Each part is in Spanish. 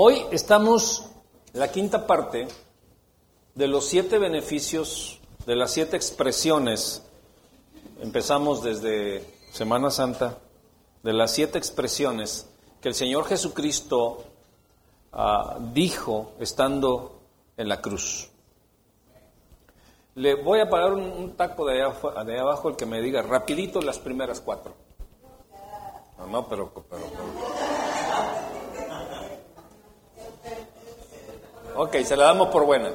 Hoy estamos en la quinta parte de los siete beneficios, de las siete expresiones. Empezamos desde Semana Santa, de las siete expresiones que el Señor Jesucristo ah, dijo estando en la cruz. Le voy a pagar un, taco de, de abajo el que me diga rapidito las primeras cuatro. No, no, pero, Ok, se la damos por buena.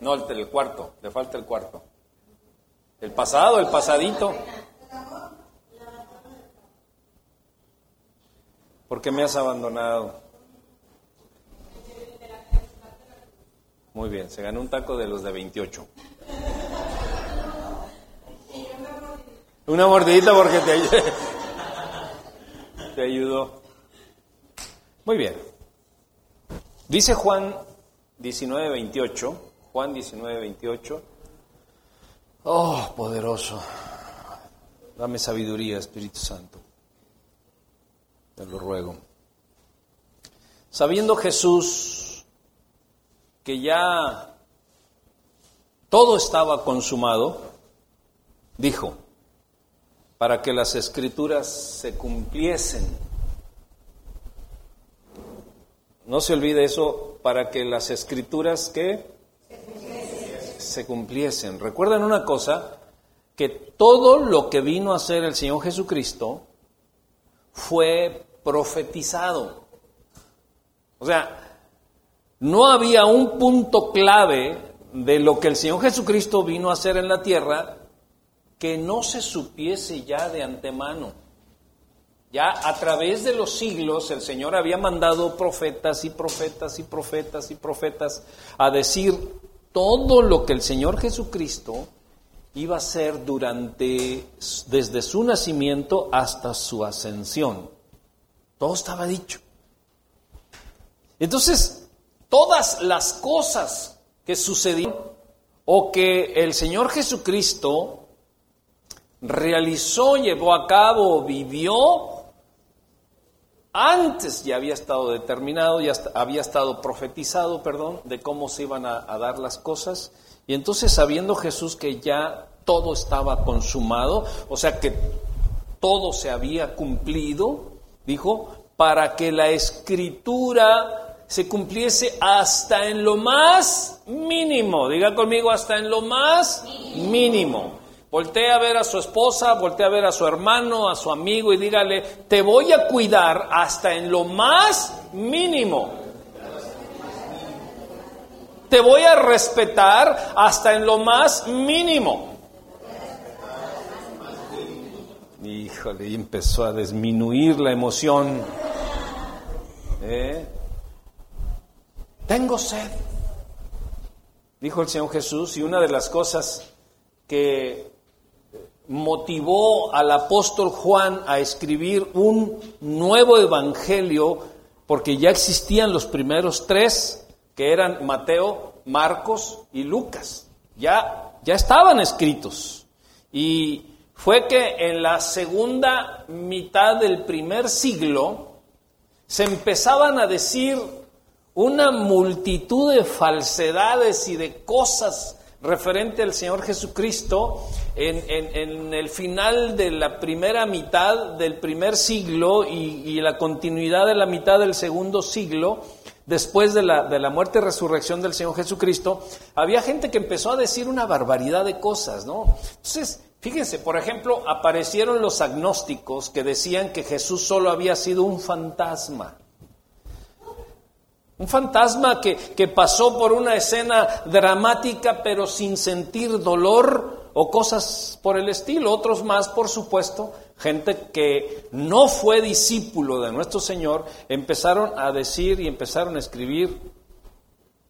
No, el, cuarto, le falta el cuarto. El pasado, el pasadito. ¿Por qué me has abandonado? Muy bien, se ganó un taco de los de 28. Una mordidita porque te, te ayudó. Muy bien. Dice Juan 19, 28. Juan 19, 28. Oh, poderoso. Dame sabiduría, Espíritu Santo. Te lo ruego. Sabiendo Jesús que ya todo estaba consumado, dijo, para que las escrituras se cumpliesen no se olvide eso para que las escrituras que se cumpliesen. Recuerden una cosa, que todo lo que vino a hacer el Señor Jesucristo fue profetizado. O sea, no había un punto clave de lo que el Señor Jesucristo vino a hacer en la tierra que no se supiese ya de antemano. Ya a través de los siglos el Señor había mandado profetas y profetas y profetas y profetas a decir todo lo que el Señor Jesucristo iba a hacer durante, desde su nacimiento hasta su ascensión. Todo estaba dicho. Entonces, todas las cosas que sucedieron o que el Señor Jesucristo realizó, llevó a cabo, vivió, antes ya había estado determinado, ya había estado profetizado, perdón, de cómo se iban a, dar las cosas. Y entonces sabiendo Jesús que ya todo estaba consumado, o sea que todo se había cumplido, dijo, para que la escritura se cumpliese hasta en lo más mínimo. Diga conmigo, hasta en lo más mínimo. Voltea a ver a su esposa, voltea a ver a su hermano, a su amigo y dígale, te voy a cuidar hasta en lo más mínimo. Te voy a respetar hasta en lo más mínimo. Híjole, y empezó a disminuir la emoción. ¿Eh? Tengo sed, dijo el Señor Jesús, y una de las cosas que motivó al apóstol Juan a escribir un nuevo evangelio, porque ya existían los primeros tres, que eran Mateo, Marcos y Lucas. Ya, ya estaban escritos. Y fue que en la segunda mitad del primer siglo se empezaban a decir una multitud de falsedades y de cosas referente al Señor Jesucristo en, el final de la primera mitad del primer siglo y, la continuidad de la mitad del segundo siglo, después de la, de la, muerte y resurrección del Señor Jesucristo, había gente que empezó a decir una barbaridad de cosas, ¿no? Entonces, fíjense, por ejemplo, aparecieron los agnósticos que decían que Jesús solo había sido un fantasma. Un fantasma que, que, pasó por una escena dramática pero sin sentir dolor o cosas por el estilo. Otros más, por supuesto, gente que no fue discípulo de nuestro Señor, empezaron a decir y empezaron a escribir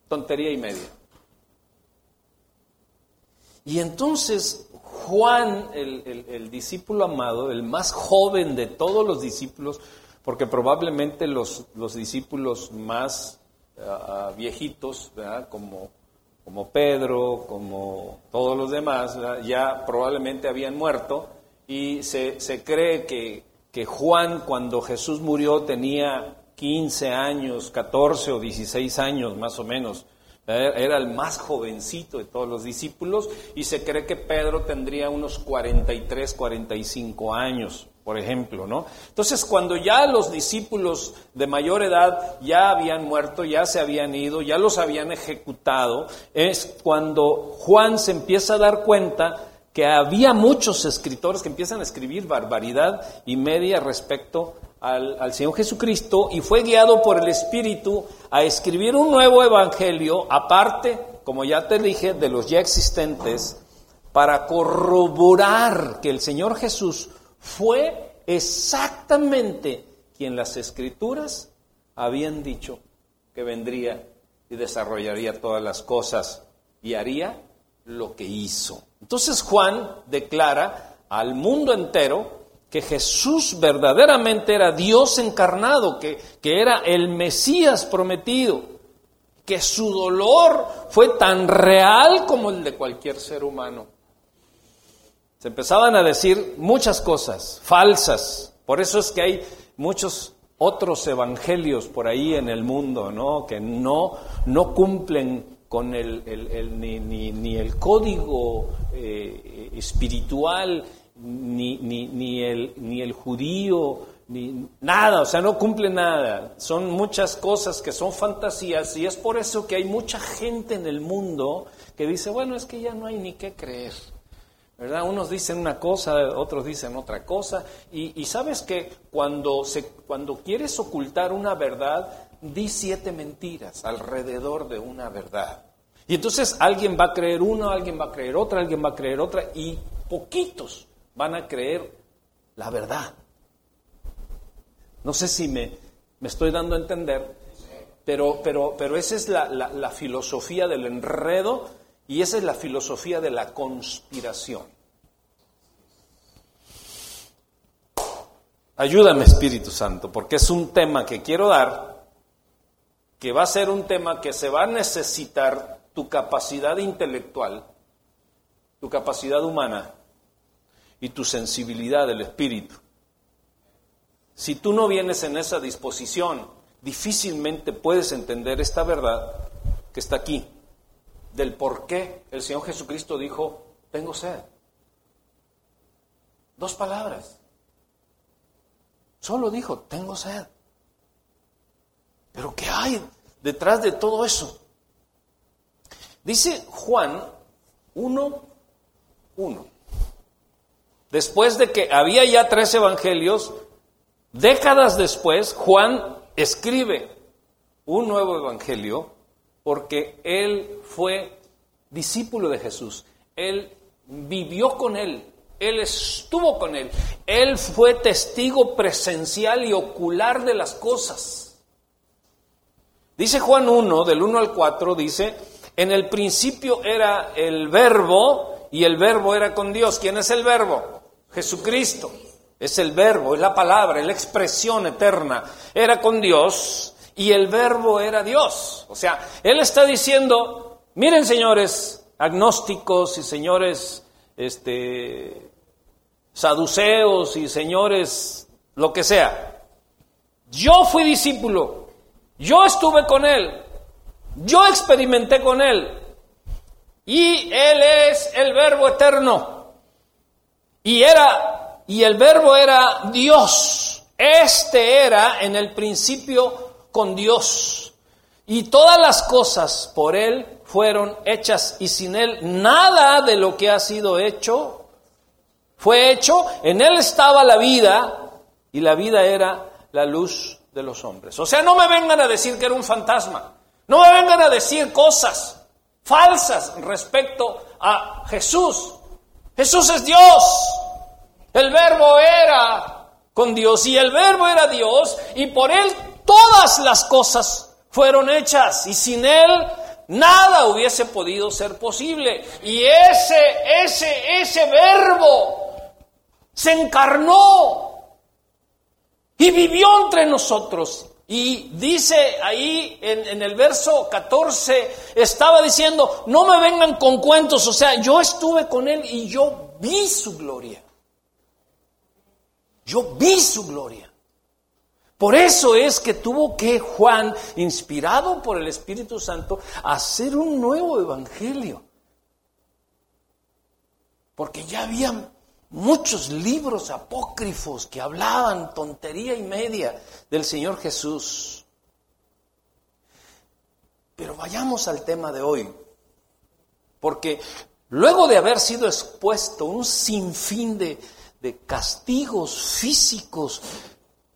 tontería y media. Y entonces Juan, el, el discípulo amado, el más joven de todos los discípulos, porque probablemente los, los discípulos más viejitos, Como, como Pedro, como todos los demás, ya probablemente habían muerto y se, se cree que que Juan cuando Jesús murió tenía 15 años, 14 o 16 años más o menos. Era el más jovencito de todos los discípulos y se cree que Pedro tendría unos 43, 45 años, por ejemplo, ¿no? Entonces, cuando ya los discípulos de mayor edad ya habían muerto, ya se habían ido, ya los habían ejecutado, es cuando Juan se empieza a dar cuenta que había muchos escritores que empiezan a escribir barbaridad y media respecto al, Señor Jesucristo y fue guiado por el Espíritu a escribir un nuevo evangelio, aparte, como ya te dije, de los ya existentes, para corroborar que el Señor Jesús fue exactamente quien las escrituras habían dicho que vendría y desarrollaría todas las cosas y haría lo que hizo. Entonces Juan declara al mundo entero que Jesús verdaderamente era Dios encarnado, que, que era el Mesías prometido, que su dolor fue tan real como el de cualquier ser humano. Se empezaban a decir muchas cosas falsas, por eso es que hay muchos otros evangelios por ahí en el mundo, ¿no? Que no, no cumplen con el, ni, el código eh, espiritual ni, ni, ni, el, ni el judío, ni nada, o sea, no cumple nada. Son muchas cosas que son fantasías y es por eso que hay mucha gente en el mundo que dice, bueno, es que ya no hay ni qué creer. ¿Verdad? Unos dicen una cosa, otros dicen otra cosa. Y, y sabes que cuando, se, cuando quieres ocultar una verdad, di siete mentiras alrededor de una verdad. Y entonces alguien va a creer una, alguien va a creer otra, alguien va a creer otra, y poquitos van a creer la verdad. No sé si me, me estoy dando a entender, pero, pero, pero esa es la, la filosofía del enredo y esa es la filosofía de la conspiración. Ayúdame Espíritu Santo, porque es un tema que quiero dar, que va a ser un tema que se va a necesitar tu capacidad intelectual, tu capacidad humana, y tu sensibilidad del espíritu. Si tú no vienes en esa disposición, difícilmente puedes entender esta verdad que está aquí, del por qué el Señor Jesucristo dijo, tengo sed. Dos palabras. Solo dijo, tengo sed. Pero ¿qué hay detrás de todo eso? Dice Juan 1, 1. Después de que había ya tres evangelios, décadas después, Juan escribe un nuevo evangelio porque él fue discípulo de Jesús. Él vivió con él, él estuvo con él, él fue testigo presencial y ocular de las cosas. Dice Juan 1, del 1 al 4, dice, en el principio era el verbo y el verbo era con Dios. ¿Quién es el verbo? Jesucristo es el verbo, es la palabra, es la expresión eterna. Era con Dios y el verbo era Dios. O sea, Él está diciendo, miren señores agnósticos y señores este, saduceos y señores lo que sea. Yo fui discípulo, yo estuve con Él, yo experimenté con Él y Él es el verbo eterno. Y era, y el verbo era Dios. Este era en el principio con Dios. Y todas las cosas por Él fueron hechas y sin Él nada de lo que ha sido hecho fue hecho. En Él estaba la vida y la vida era la luz de los hombres. O sea, no me vengan a decir que era un fantasma. No me vengan a decir cosas falsas respecto a Jesús. Jesús es Dios. El verbo era con Dios y el verbo era Dios y por él todas las cosas fueron hechas y sin él nada hubiese podido ser posible. Y ese, ese, ese verbo se encarnó y vivió entre nosotros. Y dice ahí en, en, el verso 14, estaba diciendo, no me vengan con cuentos, o sea, yo estuve con él y yo vi su gloria. Yo vi su gloria. Por eso es que tuvo que Juan, inspirado por el Espíritu Santo, hacer un nuevo evangelio. Porque ya había muchos libros apócrifos que hablaban tontería y media del Señor Jesús. Pero vayamos al tema de hoy. Porque luego de haber sido expuesto un sinfín de, de castigos físicos,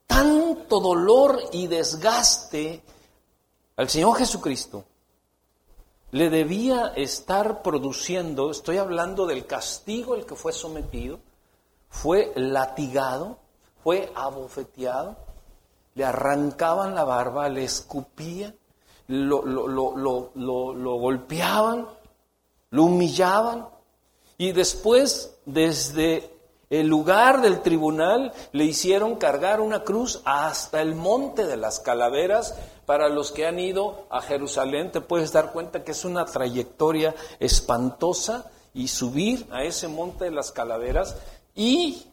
tanto dolor y desgaste al Señor Jesucristo, le debía estar produciendo, estoy hablando del castigo al que fue sometido, fue latigado, fue abofeteado, le arrancaban la barba, le escupían, lo, lo, lo, lo golpeaban, lo humillaban y después desde el lugar del tribunal le hicieron cargar una cruz hasta el monte de las calaveras. Para los que han ido a Jerusalén, te puedes dar cuenta que es una trayectoria espantosa y subir a ese monte de las calaveras. Y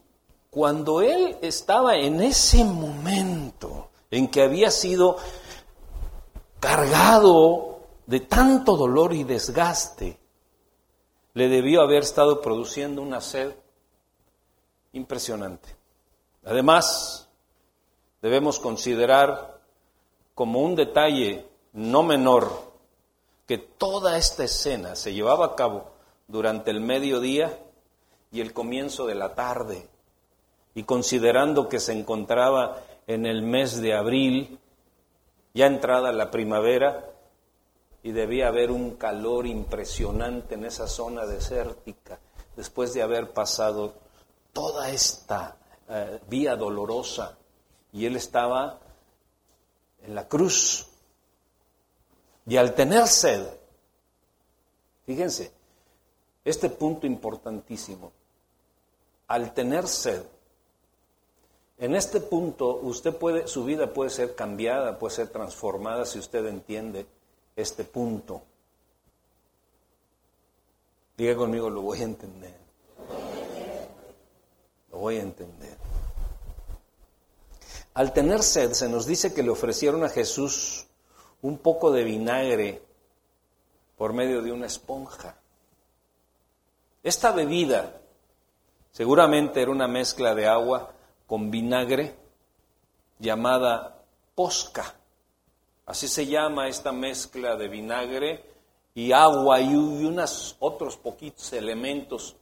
cuando él estaba en ese momento en que había sido cargado de tanto dolor y desgaste, le debió haber estado produciendo una sed impresionante. Además, debemos considerar como un detalle no menor que toda esta escena se llevaba a cabo durante el mediodía y el comienzo de la tarde. Y considerando que se encontraba en el mes de abril, ya entrada la primavera, y debía haber un calor impresionante en esa zona desértica, después de haber pasado toda esta eh, vía dolorosa y él estaba en la cruz. Y al tener sed, fíjense, este punto importantísimo, al tener sed, en este punto usted puede, su vida puede ser cambiada, puede ser transformada si usted entiende este punto. Diga conmigo, lo voy a entender voy a entender. Al tener sed, se nos dice que le ofrecieron a Jesús un poco de vinagre por medio de una esponja. Esta bebida seguramente era una mezcla de agua con vinagre llamada posca. Así se llama esta mezcla de vinagre y agua y unos otros poquitos elementos.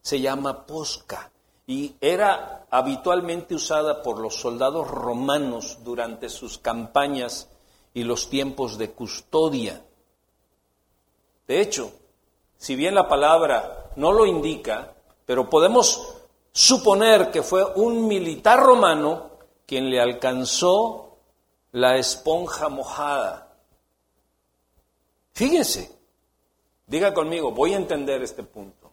Se llama posca y era habitualmente usada por los soldados romanos durante sus campañas y los tiempos de custodia. De hecho, si bien la palabra no lo indica, pero podemos suponer que fue un militar romano quien le alcanzó la esponja mojada. Fíjense, diga conmigo, voy a entender este punto.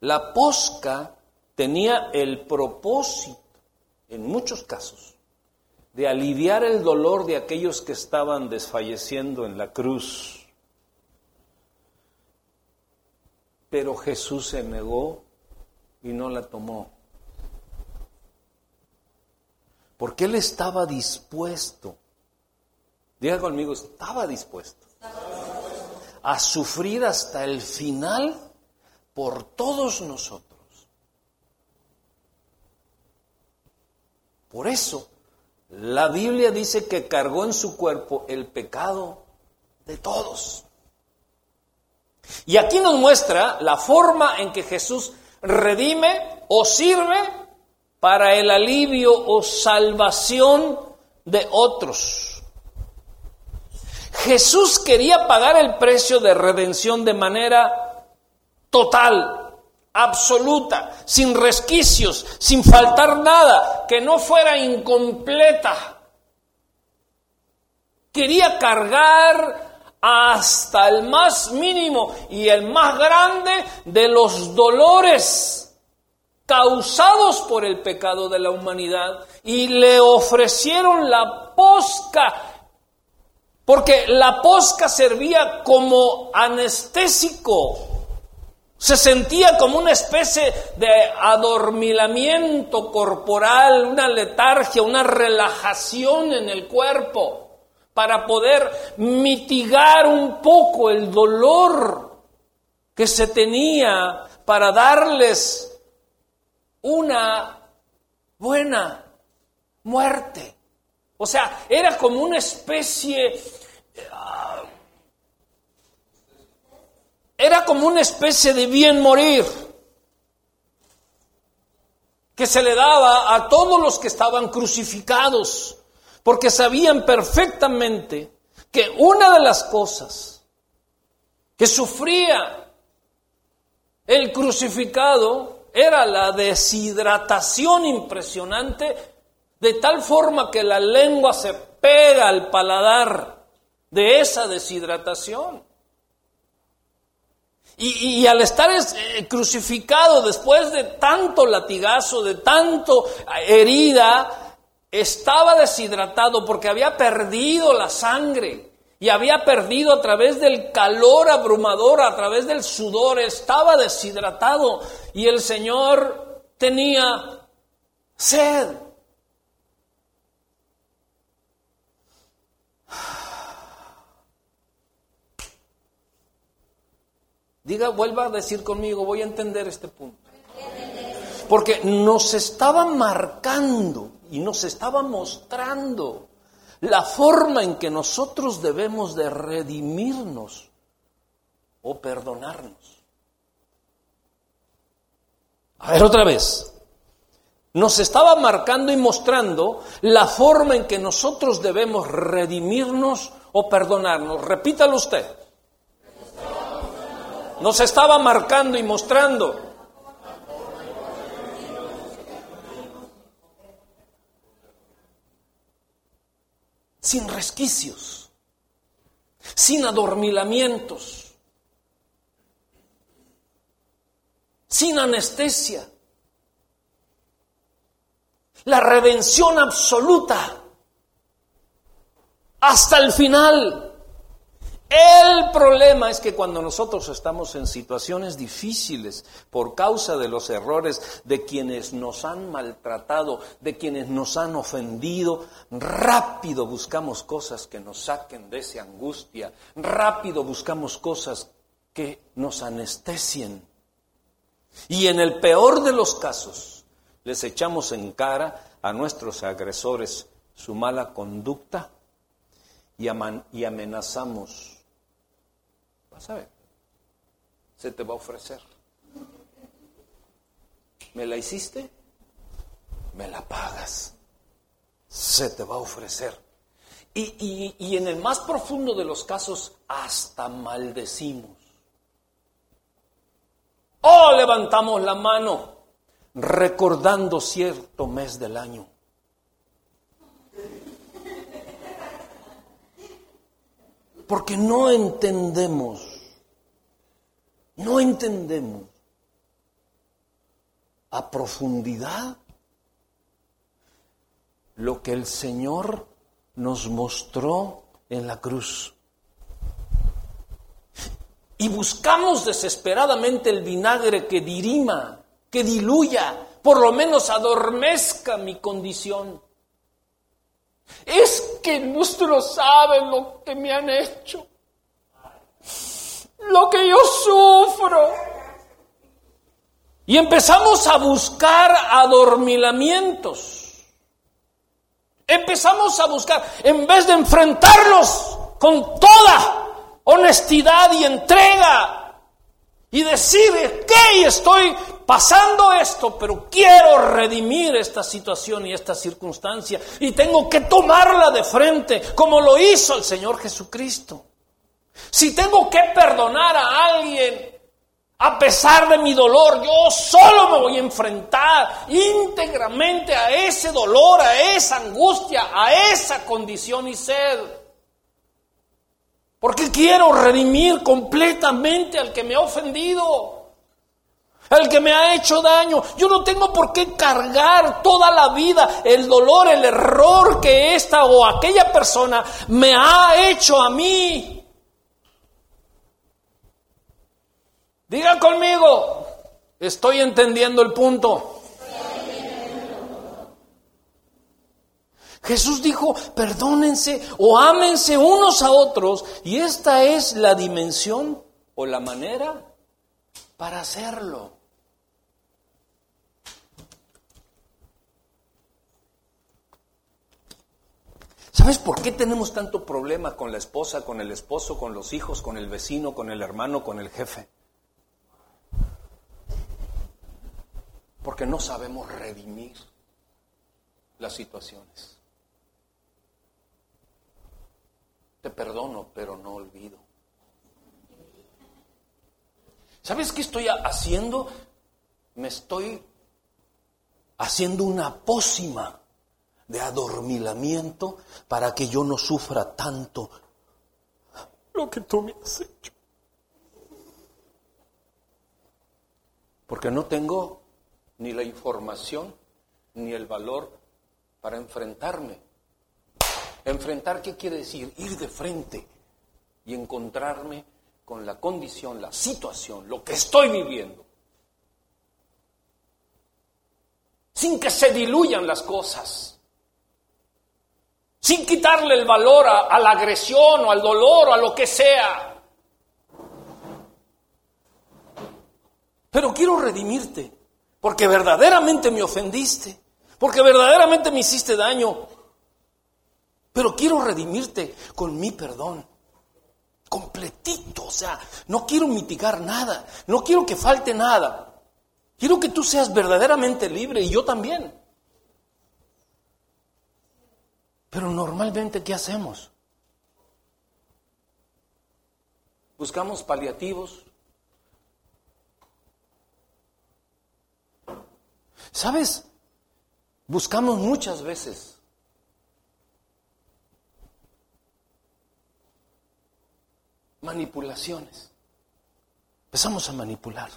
La posca tenía el propósito, en muchos casos, de aliviar el dolor de aquellos que estaban desfalleciendo en la cruz. Pero Jesús se negó y no la tomó. Porque él estaba dispuesto, diga conmigo, estaba dispuesto a sufrir hasta el final por todos nosotros. Por eso, la Biblia dice que cargó en su cuerpo el pecado de todos. Y aquí nos muestra la forma en que Jesús redime o sirve para el alivio o salvación de otros. Jesús quería pagar el precio de redención de manera total, absoluta, sin resquicios, sin faltar nada, que no fuera incompleta. Quería cargar hasta el más mínimo y el más grande de los dolores causados por el pecado de la humanidad y le ofrecieron la posca, porque la posca servía como anestésico Se sentía como una especie de adormilamiento corporal, una letargia, una relajación en el cuerpo para poder mitigar un poco el dolor que se tenía para darles una buena muerte. O sea, era como una especie era como una especie de bien morir que se le daba a todos los que estaban crucificados, porque sabían perfectamente que una de las cosas que sufría el crucificado era la deshidratación impresionante, de tal forma que la lengua se pega al paladar de esa deshidratación. Y, al estar eh, crucificado después de tanto latigazo, de tanto herida, estaba deshidratado porque había perdido la sangre y había perdido a través del calor abrumador, a través del sudor, estaba deshidratado y el Señor tenía sed. Diga, vuelva a decir conmigo, voy a entender este punto. Porque nos estaba marcando y nos estaba mostrando la forma en que nosotros debemos de redimirnos o perdonarnos. A ver otra vez. Nos estaba marcando y mostrando la forma en que nosotros debemos redimirnos o perdonarnos. Repítalo usted nos estaba marcando y mostrando. Sin resquicios, sin adormilamientos, sin anestesia. La redención absoluta hasta el final. El problema es que cuando nosotros estamos en situaciones difíciles por causa de los errores de quienes nos han maltratado, de quienes nos han ofendido, rápido buscamos cosas que nos saquen de esa angustia, rápido buscamos cosas que nos anestesien. Y en el peor de los casos, les echamos en cara a nuestros agresores su mala conducta y, amenazamos Vas. Se te va a ofrecer. ¿Me la hiciste? Me la pagas. Se te va a ofrecer. Y, y en el más profundo de los casos, hasta maldecimos. Oh, levantamos la mano recordando cierto mes del año. Porque no entendemos, no entendemos a profundidad lo que el Señor nos mostró en la cruz. Y buscamos desesperadamente el vinagre que dirima, que diluya, por lo menos adormezca mi condición. Es que no saben lo que me han hecho, lo que yo sufro. Y empezamos a buscar adormilamientos. Empezamos a buscar, en vez de enfrentarlos con toda honestidad y entrega y decir, que estoy pasando esto, pero quiero redimir esta situación y esta circunstancia y tengo que tomarla de frente como lo hizo el Señor Jesucristo. Si tengo que perdonar a alguien a pesar de mi dolor, yo solo me voy a enfrentar íntegramente a ese dolor, a esa angustia, a esa condición y sed. Porque quiero redimir completamente al que me ha ofendido al que me ha hecho daño. Yo no tengo por qué cargar toda la vida el dolor, el error que esta o aquella persona me ha hecho a mí. Diga conmigo, estoy entendiendo el punto. Jesús dijo, perdónense o ámense unos a otros. Y esta es la dimensión o la manera para hacerlo. ¿Sabes por qué tenemos tanto problema con la esposa, con el esposo, con los hijos, con el vecino, con el hermano, con el jefe? Porque no sabemos redimir las situaciones. Te perdono, pero no olvido. ¿Sabes qué estoy haciendo? Me estoy haciendo una pócima de adormilamiento para que yo no sufra tanto lo que tú me has hecho. Porque no tengo ni la información ni el valor para enfrentarme. Enfrentar, ¿qué quiere decir? Ir de frente y encontrarme con la condición, la situación, lo que estoy viviendo. Sin que se diluyan las cosas sin quitarle el valor a, la agresión o al dolor o a lo que sea. Pero quiero redimirte, porque verdaderamente me ofendiste, porque verdaderamente me hiciste daño. Pero quiero redimirte con mi perdón, completito, o sea, no quiero mitigar nada, no quiero que falte nada. Quiero que tú seas verdaderamente libre y yo también. Pero normalmente, ¿qué hacemos? Buscamos paliativos. ¿Sabes? Buscamos muchas veces manipulaciones. Empezamos a manipular.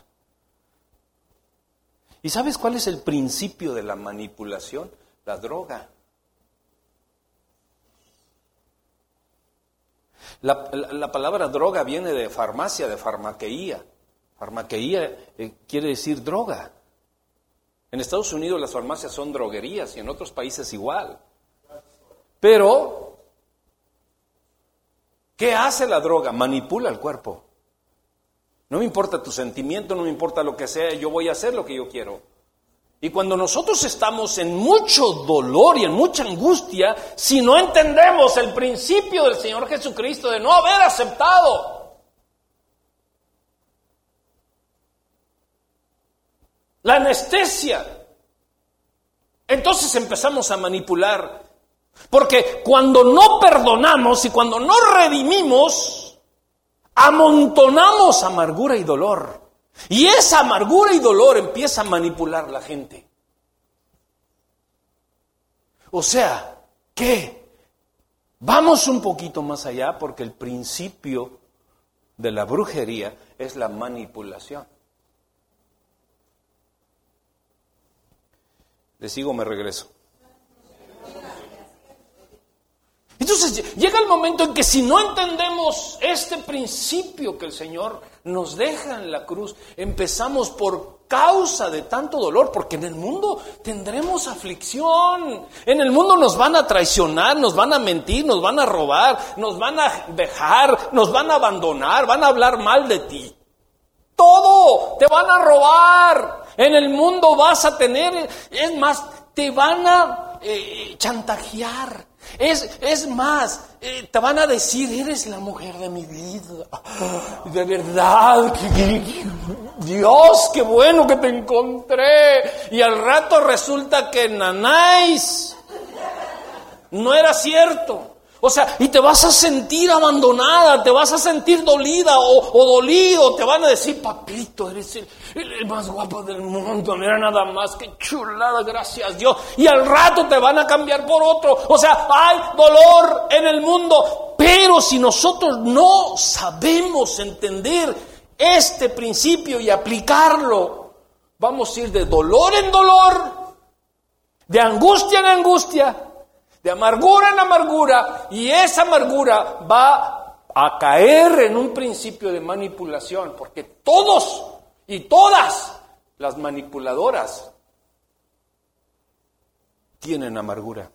¿Y sabes cuál es el principio de la manipulación? La droga. La, palabra droga viene de farmacia, de farmaqueía. Farmaqueía eh, quiere decir droga. En Estados Unidos las farmacias son droguerías y en otros países igual. Pero, ¿qué hace la droga? Manipula el cuerpo. No me importa tu sentimiento, no me importa lo que sea, yo voy a hacer lo que yo quiero. Y cuando nosotros estamos en mucho dolor y en mucha angustia, si no entendemos el principio del Señor Jesucristo de no haber aceptado la anestesia, entonces empezamos a manipular. Porque cuando no perdonamos y cuando no redimimos, amontonamos amargura y dolor. Y esa amargura y dolor empieza a manipular la gente. O sea, ¿qué? Vamos un poquito más allá porque el principio de la brujería es la manipulación. Le sigo, me regreso. Entonces llega el momento en que si no entendemos este principio que el Señor nos deja en la cruz, empezamos por causa de tanto dolor, porque en el mundo tendremos aflicción, en el mundo nos van a traicionar, nos van a mentir, nos van a robar, nos van a dejar, nos van a abandonar, van a hablar mal de ti. Todo, te van a robar. En el mundo vas a tener, es más, te van a eh, chantajear es, es más, eh, te van a decir, eres la mujer de mi vida. De verdad, Dios, qué bueno que te encontré. Y al rato resulta que Nanáis no era cierto. O sea, y te vas a sentir abandonada, te vas a sentir dolida o, dolido, te van a decir, papito, eres el, más guapo del mundo, mira nada más, que chulada, gracias Dios. Y al rato te van a cambiar por otro. O sea, hay dolor en el mundo, pero si nosotros no sabemos entender este principio y aplicarlo, vamos a ir de dolor en dolor, de angustia en angustia, de amargura en amargura, y esa amargura va a caer en un principio de manipulación, porque todos y todas las manipuladoras tienen amargura.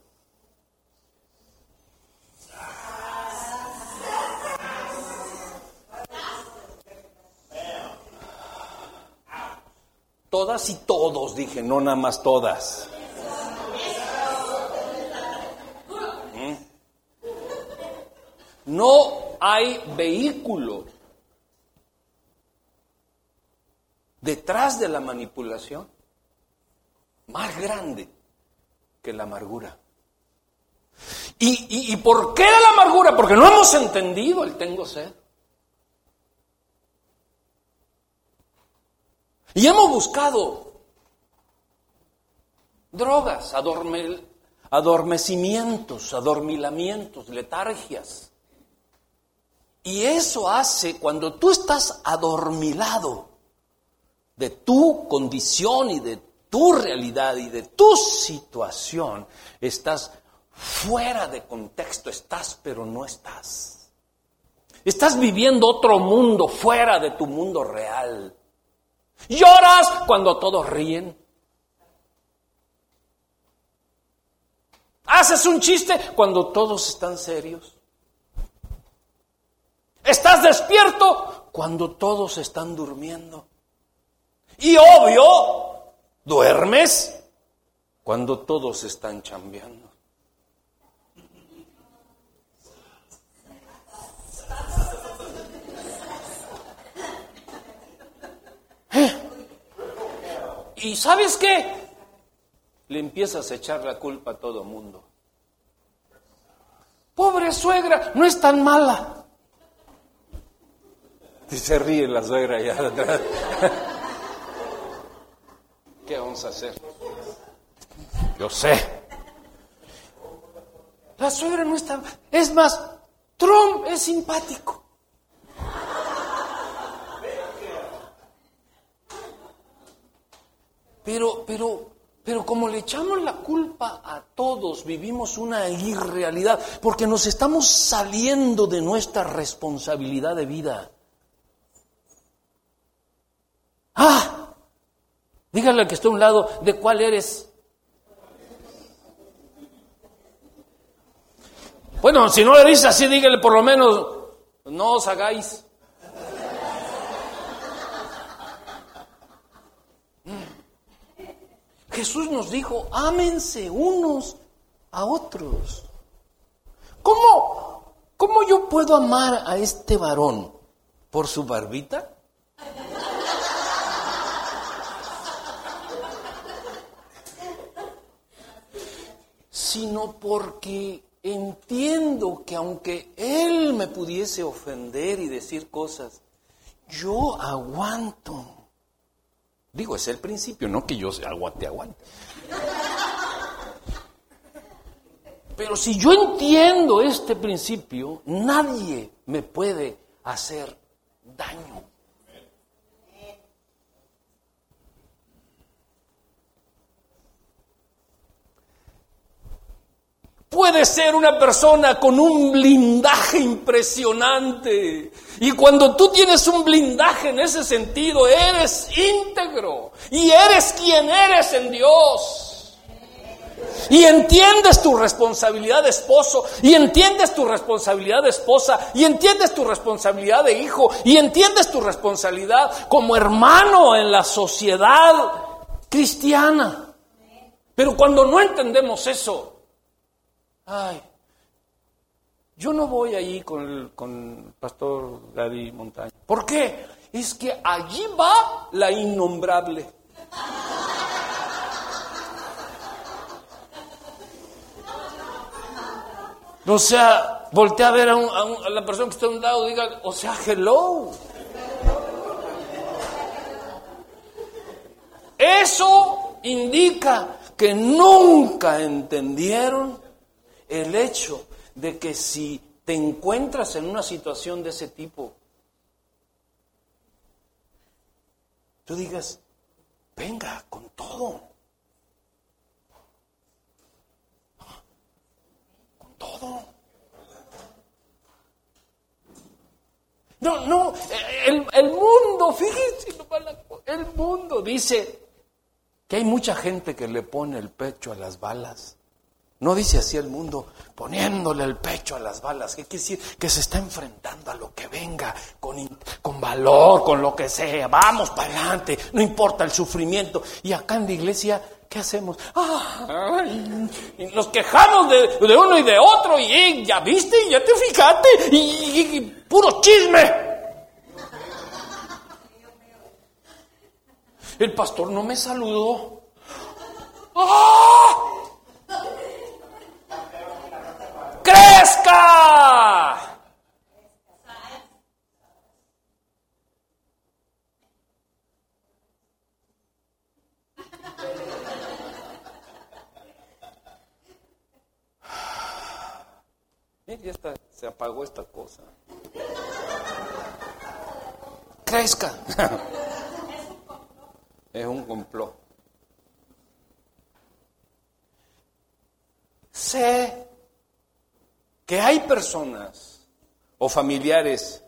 Todas y todos, dije, no nada más todas. No hay vehículo detrás de la manipulación más grande que la amargura. ¿Y, por qué la amargura? Porque no hemos entendido el tengo sed. Y hemos buscado drogas, adormecimientos, adormilamientos, letargias. Y eso hace cuando tú estás adormilado de tu condición y de tu realidad y de tu situación, estás fuera de contexto, estás pero no estás. Estás viviendo otro mundo fuera de tu mundo real. Lloras cuando todos ríen. Haces un chiste cuando todos están serios. Estás despierto cuando todos están durmiendo. Y obvio, duermes cuando todos están chambeando. ¿Y sabes qué? Le empiezas a echar la culpa a todo mundo. Pobre suegra, no es tan mala. Y se ríe la suegra allá atrás. ¿Qué vamos a hacer? Yo sé. La suegra no está... Es más, Trump es simpático. Pero, pero, pero como le echamos la culpa a todos, vivimos una irrealidad, porque nos estamos saliendo de nuestra responsabilidad de vida. Ah, dígale al que está a un lado, ¿de cuál eres? Bueno, si no le dice así, dígale por lo menos, no os hagáis. Jesús nos dijo, ámense unos a otros. ¿Cómo, ¿Cómo yo puedo amar a este varón? ¿Por su barbita? Sino porque entiendo que aunque él me pudiese ofender y decir cosas, yo aguanto. Digo, es el principio, no que yo aguante, aguante. Pero si yo entiendo este principio, nadie me puede hacer daño. Puede ser una persona con un blindaje impresionante. Y cuando tú tienes un blindaje en ese sentido, eres íntegro. Y eres quien eres en Dios. Y entiendes tu responsabilidad de esposo, y entiendes tu responsabilidad de esposa, y entiendes tu responsabilidad de hijo, y entiendes tu responsabilidad como hermano en la sociedad cristiana. Pero cuando no entendemos eso, Ay, yo no voy allí con el, con pastor Gary Montaña. ¿Por qué? Es que allí va la innombrable. O sea, voltea a ver a, a, la persona que está a un lado, diga, o sea, hello. Eso indica que nunca entendieron el hecho de que si te encuentras en una situación de ese tipo, tú digas, venga con todo. Con todo. el, el mundo, fíjense, el mundo dice que hay mucha gente que le pone el pecho a las balas. No dice así el mundo, poniéndole el pecho a las balas. ¿Qué quiere decir? Que se está enfrentando a lo que venga, con, con valor, con lo que sea. Vamos para adelante, no importa el sufrimiento. Y acá en la iglesia, ¿qué hacemos? nos quejamos de, uno y de otro. Y ya viste, ya te fijaste. Y, puro chisme. El pastor no me saludó. ¡Ah! Crezca. ya está, se apagó esta cosa. Crezca. Es un complot. Sé que hay personas o familiares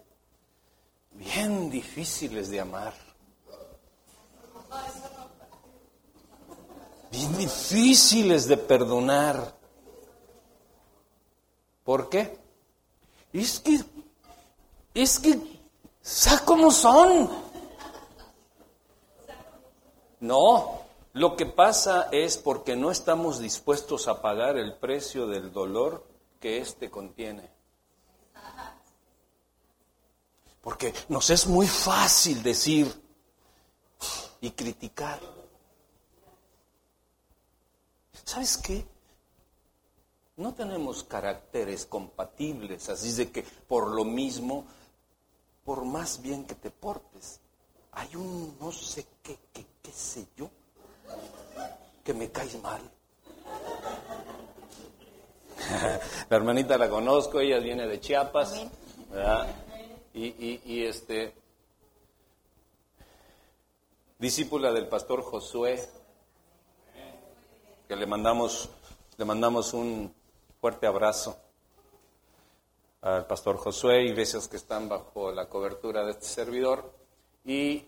bien difíciles de amar. Bien difíciles de perdonar. ¿Por qué? Es que, es que, ¿sabes cómo son? No, lo que pasa es porque no estamos dispuestos a pagar el precio del dolor que éste contiene. Porque nos es muy fácil decir y criticar. ¿Sabes qué? No tenemos caracteres compatibles, así de que por lo mismo, por más bien que te portes, hay un no sé qué, qué, qué sé yo, que me caes mal. la hermanita la conozco, ella viene de Chiapas, Y, y, este, discípula del pastor Josué, que le mandamos, le mandamos un fuerte abrazo al pastor Josué, iglesias que están bajo la cobertura de este servidor, y,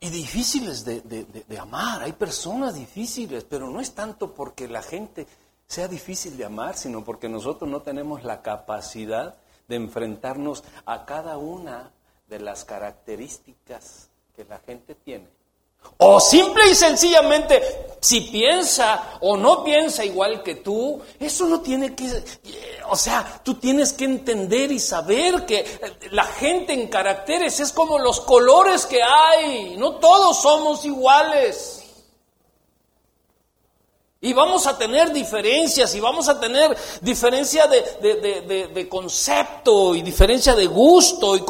y difíciles de, de amar, hay personas difíciles, pero no es tanto porque la gente sea difícil de amar, sino porque nosotros no tenemos la capacidad de enfrentarnos a cada una de las características que la gente tiene. O simple y sencillamente, si piensa o no piensa igual que tú, eso no tiene que... O sea, tú tienes que entender y saber que la gente en caracteres es como los colores que hay, no todos somos iguales. Y vamos a tener diferencias y vamos a tener diferencia de, concepto y diferencia de gusto y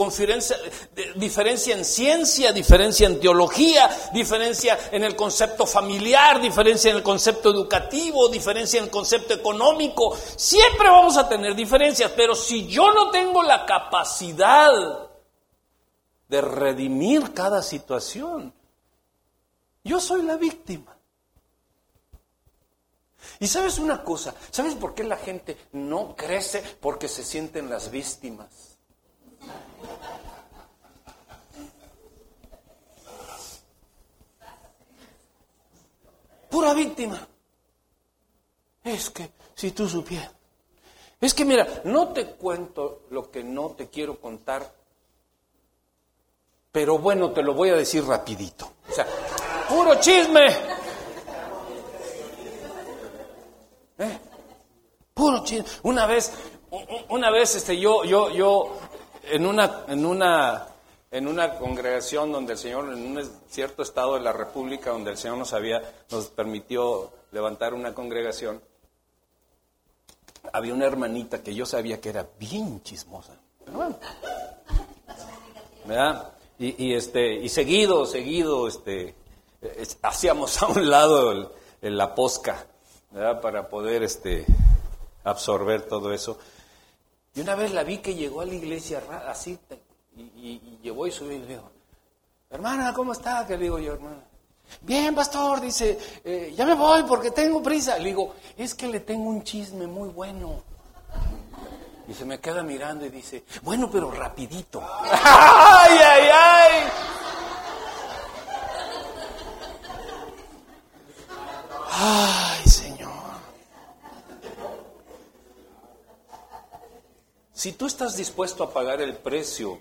diferencia en ciencia, diferencia en teología, diferencia en el concepto familiar, diferencia en el concepto educativo, diferencia en el concepto económico. Siempre vamos a tener diferencias, pero si yo no tengo la capacidad de redimir cada situación, yo soy la víctima. Y sabes una cosa, ¿sabes por qué la gente no crece? Porque se sienten las víctimas. Pura víctima. Es que si tú supieras. Es que mira, no te cuento lo que no te quiero contar, pero bueno, te lo voy a decir rapidito. O sea, puro chisme. ¿Eh? Puro Una vez, una vez este, yo, yo, yo, en una, en una, en una congregación donde el Señor, en un cierto estado de la República, donde el Señor nos había, nos permitió levantar una congregación, había una hermanita que yo sabía que era bien chismosa. ¿verdad? Y, este, y seguido, seguido, este, hacíamos a un lado la posca para poder este, absorber todo eso. Y una vez la vi que llegó a la iglesia así, y, y, llevó y subió y le dijo, hermana, ¿cómo está? Que le digo yo, hermana. Bien, pastor, dice, eh, ya me voy porque tengo prisa. Le digo, es que le tengo un chisme muy bueno. Y se me queda mirando y dice, bueno, pero rapidito. ¡Ay, ay, ay! Ay, Señor. Si tú estás dispuesto a pagar el precio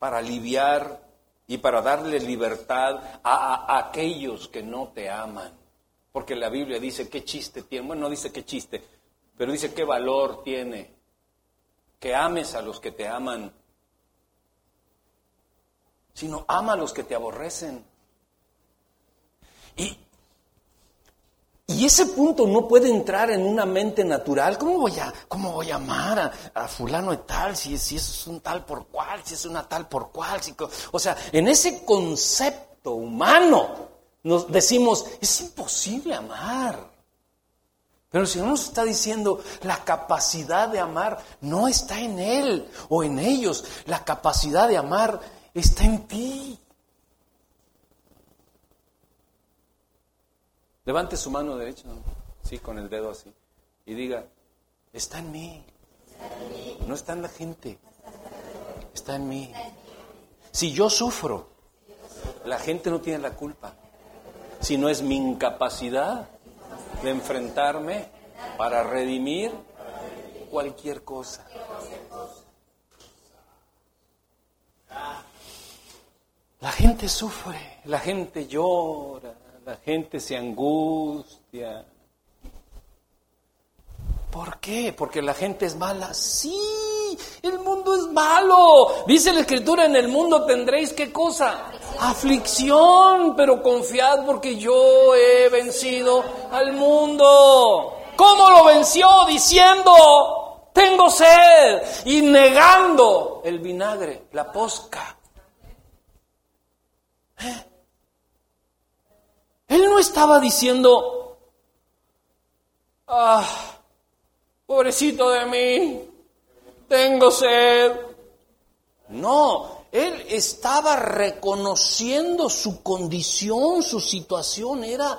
para aliviar y para darle libertad a, aquellos que no te aman, porque la Biblia dice qué chiste tiene, bueno, no dice qué chiste, pero dice qué valor tiene que ames a los que te aman, sino ama a los que te aborrecen. Y, y ese punto no puede entrar en una mente natural. ¿Cómo voy a, cómo voy a amar a, fulano de tal si, si es un tal por cual, si es una tal por cual? o sea, en ese concepto humano nos decimos, es imposible amar. Pero el Señor nos está diciendo, la capacidad de amar no está en Él o en ellos, la capacidad de amar está en ti. Levante su mano derecha, sí, con el dedo así, y diga, está en mí. No está en la gente, está en mí. Si yo sufro, la gente no tiene la culpa, si no es mi incapacidad de enfrentarme para redimir cualquier cosa. La gente sufre, la gente llora, la gente se angustia. ¿Por qué? Porque la gente es mala. Sí, el mundo es malo. Dice la escritura, en el mundo tendréis qué cosa? Aflicción, pero confiad porque yo he vencido al mundo. ¿Cómo lo venció? Diciendo, tengo sed y negando el vinagre, la posca. ¿Eh? Él no estaba diciendo, ah, pobrecito de mí, tengo sed. No, él estaba reconociendo su condición, su situación era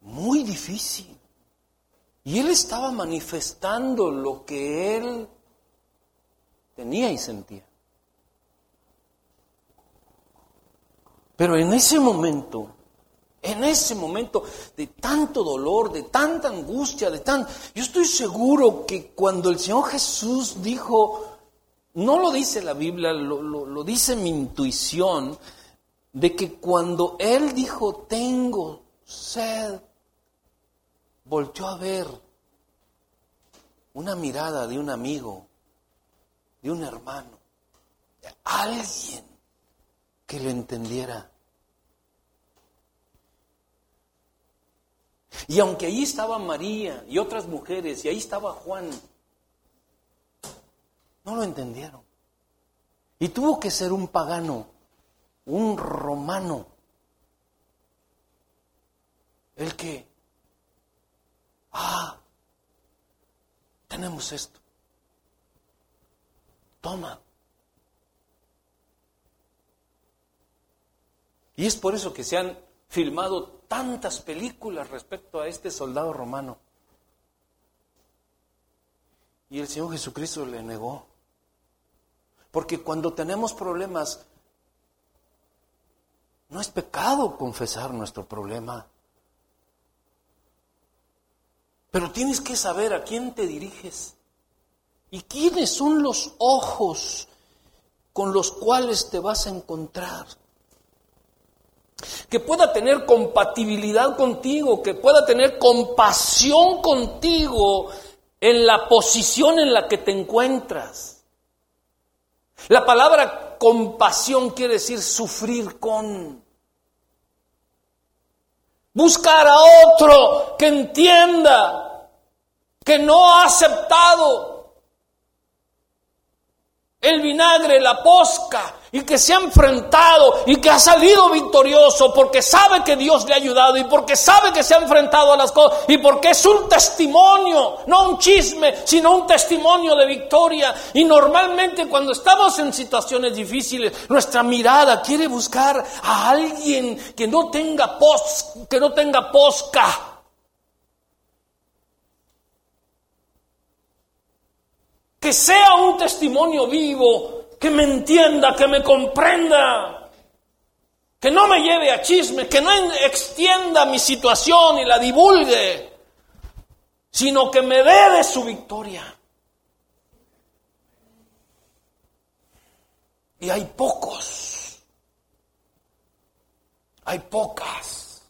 muy difícil. Y él estaba manifestando lo que él tenía y sentía. Pero en ese momento en ese momento de tanto dolor, de tanta angustia, de tan... Yo estoy seguro que cuando el Señor Jesús dijo, no lo dice la Biblia, lo, lo dice mi intuición, de que cuando Él dijo, tengo sed, volteó a ver una mirada de un amigo, de un hermano, de alguien que lo entendiera. Y aunque ahí estaba María y otras mujeres, y ahí estaba Juan, no lo entendieron. Y tuvo que ser un pagano, un romano, el que, ah, tenemos esto. Toma. Y es por eso que se han filmado tantas películas respecto a este soldado romano. Y el Señor Jesucristo le negó. Porque cuando tenemos problemas, no es pecado confesar nuestro problema. Pero tienes que saber a quién te diriges y quiénes son los ojos con los cuales te vas a encontrar que pueda tener compatibilidad contigo, que pueda tener compasión contigo en la posición en la que te encuentras. La palabra compasión quiere decir sufrir con. Buscar a otro que entienda, que no ha aceptado el vinagre, la posca, y que se ha enfrentado y que ha salido victorioso porque sabe que Dios le ha ayudado y porque sabe que se ha enfrentado a las cosas y porque es un testimonio, no un chisme, sino un testimonio de victoria. Y normalmente cuando estamos en situaciones difíciles, nuestra mirada quiere buscar a alguien que no tenga que no tenga posca. Que sea un testimonio vivo, que me entienda, que me comprenda, que no me lleve a chisme, que no extienda mi situación y la divulgue, sino que me dé su victoria. Y hay pocos, hay pocas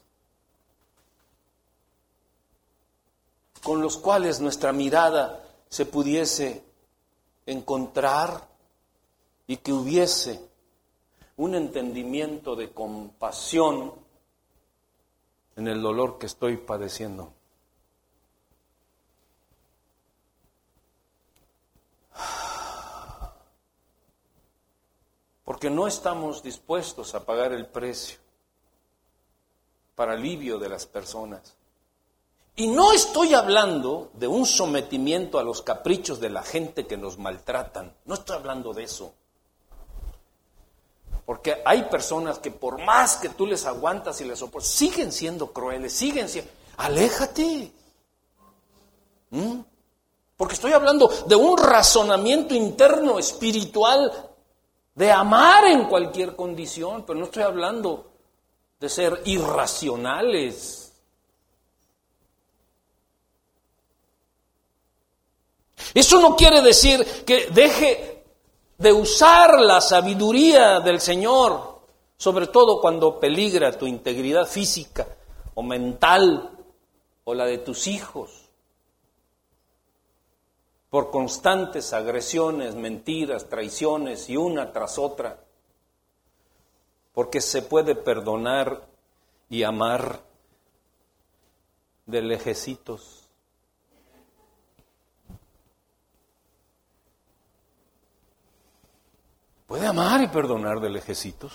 con los cuales nuestra mirada se pudiese encontrar y que hubiese un entendimiento de compasión en el dolor que estoy padeciendo. Porque no estamos dispuestos a pagar el precio para alivio de las personas. Y no estoy hablando de un sometimiento a los caprichos de la gente que nos maltratan. No estoy hablando de eso. Porque hay personas que por más que tú les aguantas y les soportas, siguen siendo crueles, siguen siendo... Aléjate. ¿Mm? Porque estoy hablando de un razonamiento interno espiritual de amar en cualquier condición, pero no estoy hablando de ser irracionales. Eso no quiere decir que deje de usar la sabiduría del Señor, sobre todo cuando peligra tu integridad física o mental o la de tus hijos por constantes agresiones, mentiras, traiciones y una tras otra, porque se puede perdonar y amar de lejecitos. Puede amar y perdonar de lejecitos.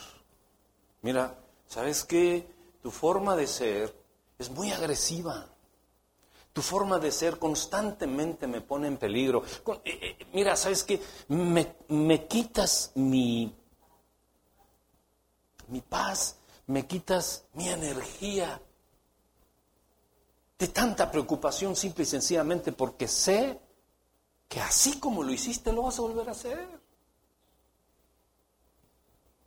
Mira, ¿sabes qué? Tu forma de ser es muy agresiva. Tu forma de ser constantemente me pone en peligro. Eh, eh, mira, ¿sabes qué? Me, me quitas mi, mi paz, me quitas mi energía de tanta preocupación simple y sencillamente porque sé que así como lo hiciste lo vas a volver a hacer.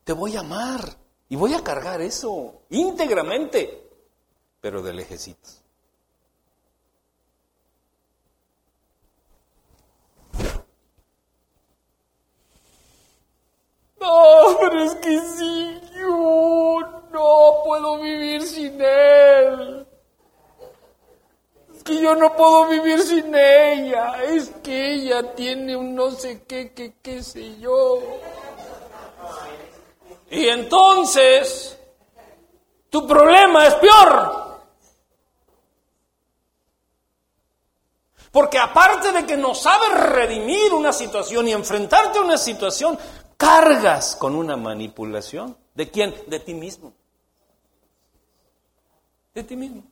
Te voy a amar y voy a cargar eso íntegramente, pero de lejecitos. No, pero es que sí, yo no puedo vivir sin él. Es que yo no puedo vivir sin ella. Es que ella tiene un no sé qué, qué, qué sé yo. Y entonces, tu problema es peor. Porque aparte de que no sabes redimir una situación y enfrentarte a una situación, cargas con una manipulación. ¿De quién? De ti mismo. De ti mismo.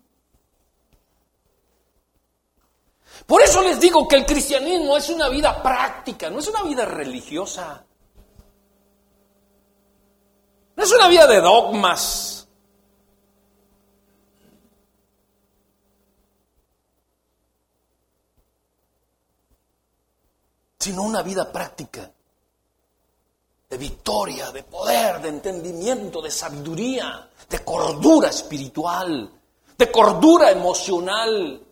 Por eso les digo que el cristianismo es una vida práctica, no es una vida religiosa. No es una vida de dogmas. Sino una vida práctica de victoria, de poder, de entendimiento, de sabiduría, de cordura espiritual, de cordura emocional,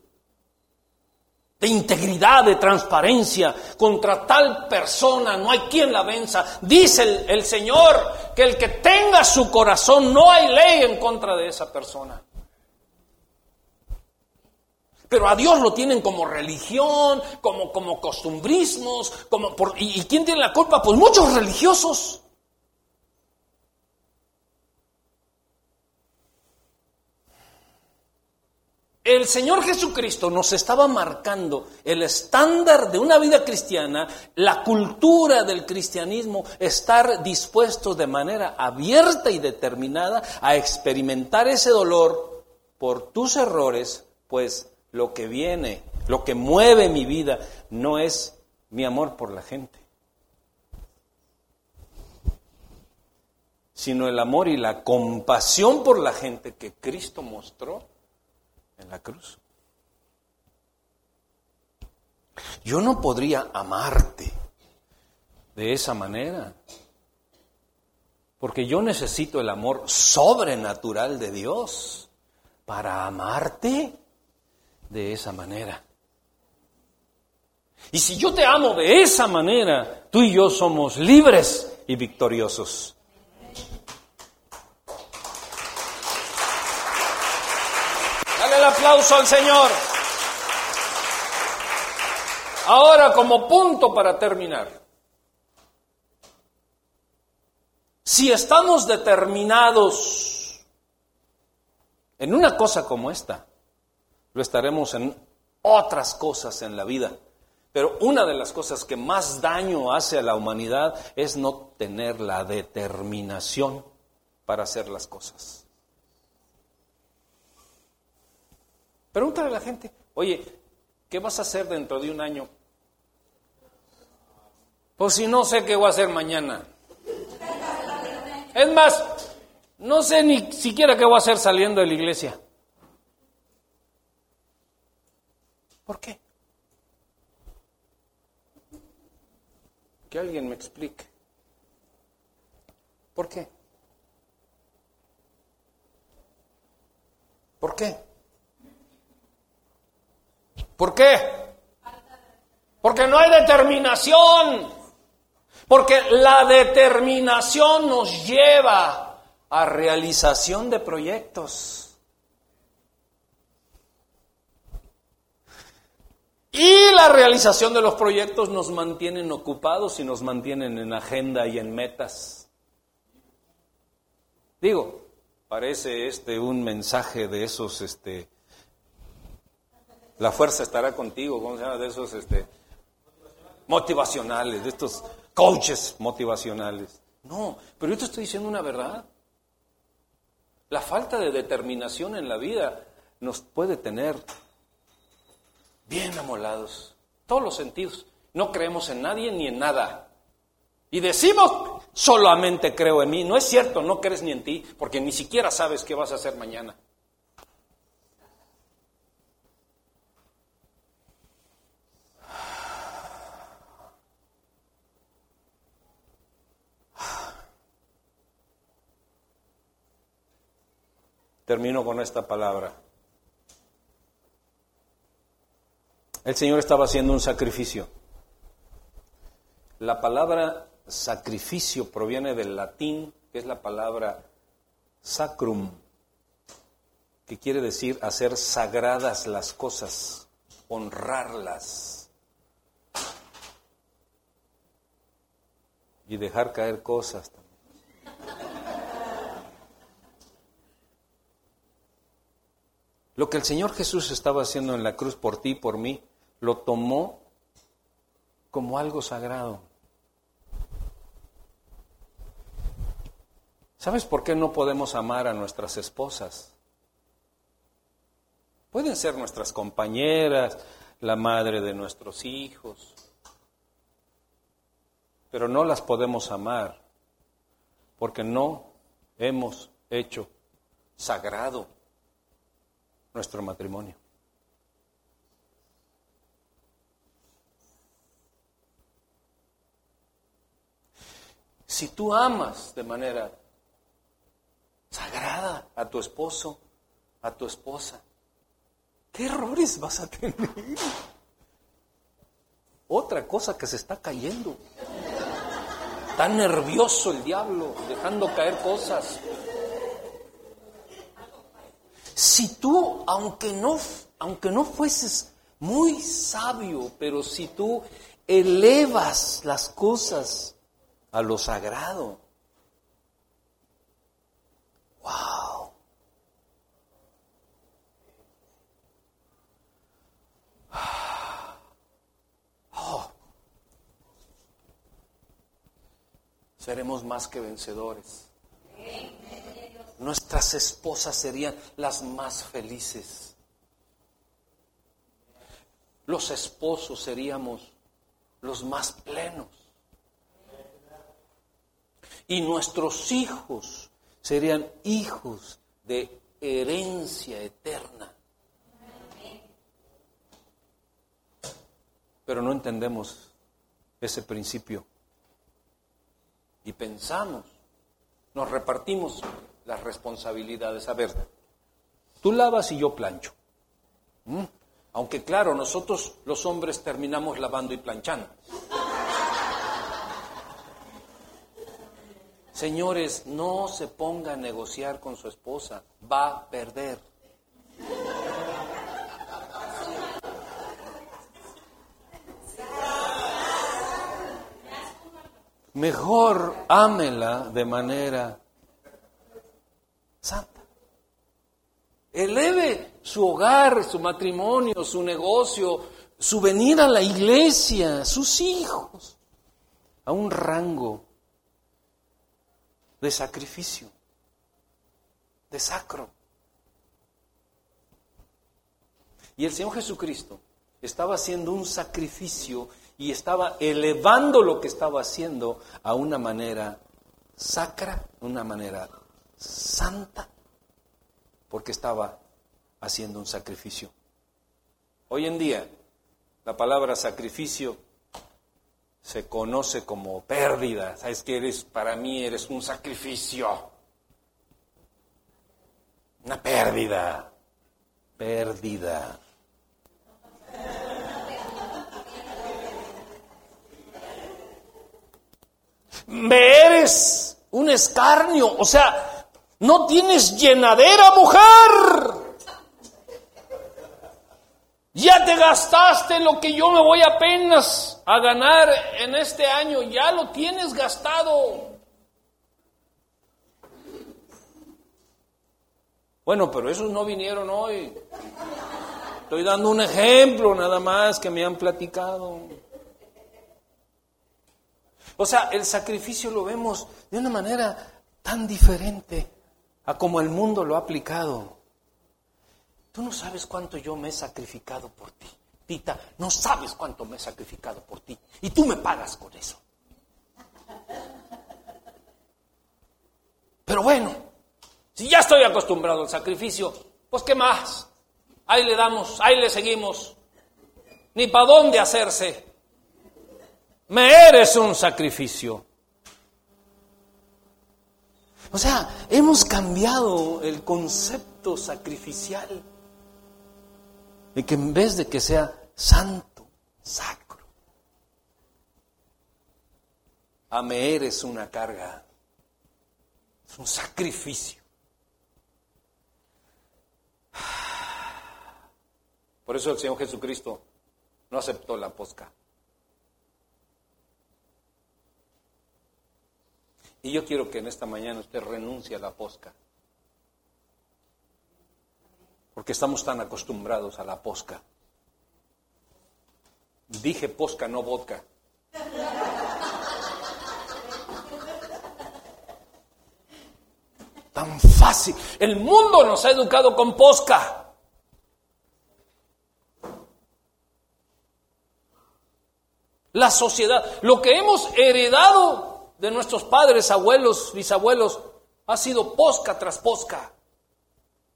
de integridad, de transparencia. Contra tal persona no hay quien la venza. Dice el, Señor que el que tenga su corazón, no hay ley en contra de esa persona. Pero a Dios lo tienen como religión, como, como costumbrismos, como por, y, ¿y quién tiene la culpa? Pues muchos religiosos. El Señor Jesucristo nos estaba marcando el estándar de una vida cristiana, la cultura del cristianismo, estar dispuestos de manera abierta y determinada a experimentar ese dolor por tus errores, pues lo que viene, lo que mueve mi vida, no es mi amor por la gente, sino el amor y la compasión por la gente que Cristo mostró en la cruz. Yo no podría amarte de esa manera. Porque yo necesito el amor sobrenatural de Dios para amarte de esa manera. Y si yo te amo de esa manera, tú y yo somos libres y victoriosos. Dale el aplauso al Señor. Ahora como punto para terminar. Si estamos determinados en una cosa como esta, lo estaremos en otras cosas en la vida. Pero una de las cosas que más daño hace a la humanidad es no tener la determinación para hacer las cosas. Pregúntale a la gente, oye, ¿qué vas a hacer dentro de un año? Pues si no sé qué voy a hacer mañana. Es más, no sé ni siquiera qué voy a hacer saliendo de la iglesia. ¿Por qué? Que alguien me explique. ¿Por qué? ¿Por qué? ¿Por qué? Porque no hay determinación. Porque la determinación nos lleva a realización de proyectos. Y la realización de los proyectos nos mantienen ocupados y nos mantienen en agenda y en metas. Digo, parece este un mensaje de esos, este, la fuerza estará contigo, ¿cómo se llama? De esos, este, motivacionales, de estos coaches motivacionales. No, pero yo te estoy diciendo una verdad. La falta de determinación en la vida nos puede tener bien amolados, todos los sentidos. No creemos en nadie ni en nada. Y decimos, solamente creo en mí. No es cierto, no crees ni en ti, porque ni siquiera sabes qué vas a hacer mañana. Termino con esta palabra. El Señor estaba haciendo un sacrificio. La palabra sacrificio proviene del latín, que es la palabra sacrum, que quiere decir hacer sagradas las cosas, honrarlas y dejar caer cosas. Lo que el Señor Jesús estaba haciendo en la cruz por ti y por mí lo tomó como algo sagrado. ¿Sabes por qué no podemos amar a nuestras esposas? Pueden ser nuestras compañeras, la madre de nuestros hijos, pero no las podemos amar porque no hemos hecho sagrado nuestro matrimonio. Si tú amas de manera sagrada a tu esposo, a tu esposa, ¿qué errores vas a tener? Otra cosa que se está cayendo. Tan nervioso el diablo, dejando caer cosas. Si tú, aunque no, aunque no fueses muy sabio, pero si tú elevas las cosas a lo sagrado. ¡Wow! Oh. Seremos más que vencedores. Nuestras esposas serían las más felices. Los esposos seríamos los más plenos y nuestros hijos serían hijos de herencia eterna. pero no entendemos ese principio. Y pensamos, nos repartimos las responsabilidades. A ver, tú lavas y yo plancho. ¿Mm? Aunque claro, nosotros los hombres terminamos lavando y planchando. Señores, no se ponga a negociar con su esposa, va a perder. Mejor ámela de manera santa. Eleve su hogar, su matrimonio, su negocio, su venida a la iglesia, sus hijos, a un rango de sacrificio, de sacro. Y el Señor Jesucristo estaba haciendo un sacrificio y estaba elevando lo que estaba haciendo a una manera sacra, una manera santa, porque estaba haciendo un sacrificio. Hoy en día, la palabra sacrificio se conoce como pérdida. Sabes que eres, para mí eres un sacrificio. Una pérdida. Pérdida. Me eres un escarnio. O sea, no tienes llenadera, mujer. Ya te gastaste lo que yo me voy apenas a ganar en este año, ya lo tienes gastado. Bueno, pero esos no vinieron hoy. Estoy dando un ejemplo nada más que me han platicado. O sea, el sacrificio lo vemos de una manera tan diferente a como el mundo lo ha aplicado. Tú no sabes cuánto yo me he sacrificado por ti. Tita, no sabes cuánto me he sacrificado por ti. Y tú me pagas con eso. Pero bueno, si ya estoy acostumbrado al sacrificio, pues ¿qué más? Ahí le damos, ahí le seguimos. Ni para dónde hacerse. Me eres un sacrificio. O sea, hemos cambiado el concepto sacrificial de que en vez de que sea santo, sacro, a me eres una carga, es un sacrificio. Por eso el Señor Jesucristo no aceptó la posca. Y yo quiero que en esta mañana usted renuncie a la posca. porque estamos tan acostumbrados a la posca. Dije posca, no vodka. Tan fácil. El mundo nos ha educado con posca. La sociedad, lo que hemos heredado de nuestros padres, abuelos, bisabuelos, ha sido posca tras posca.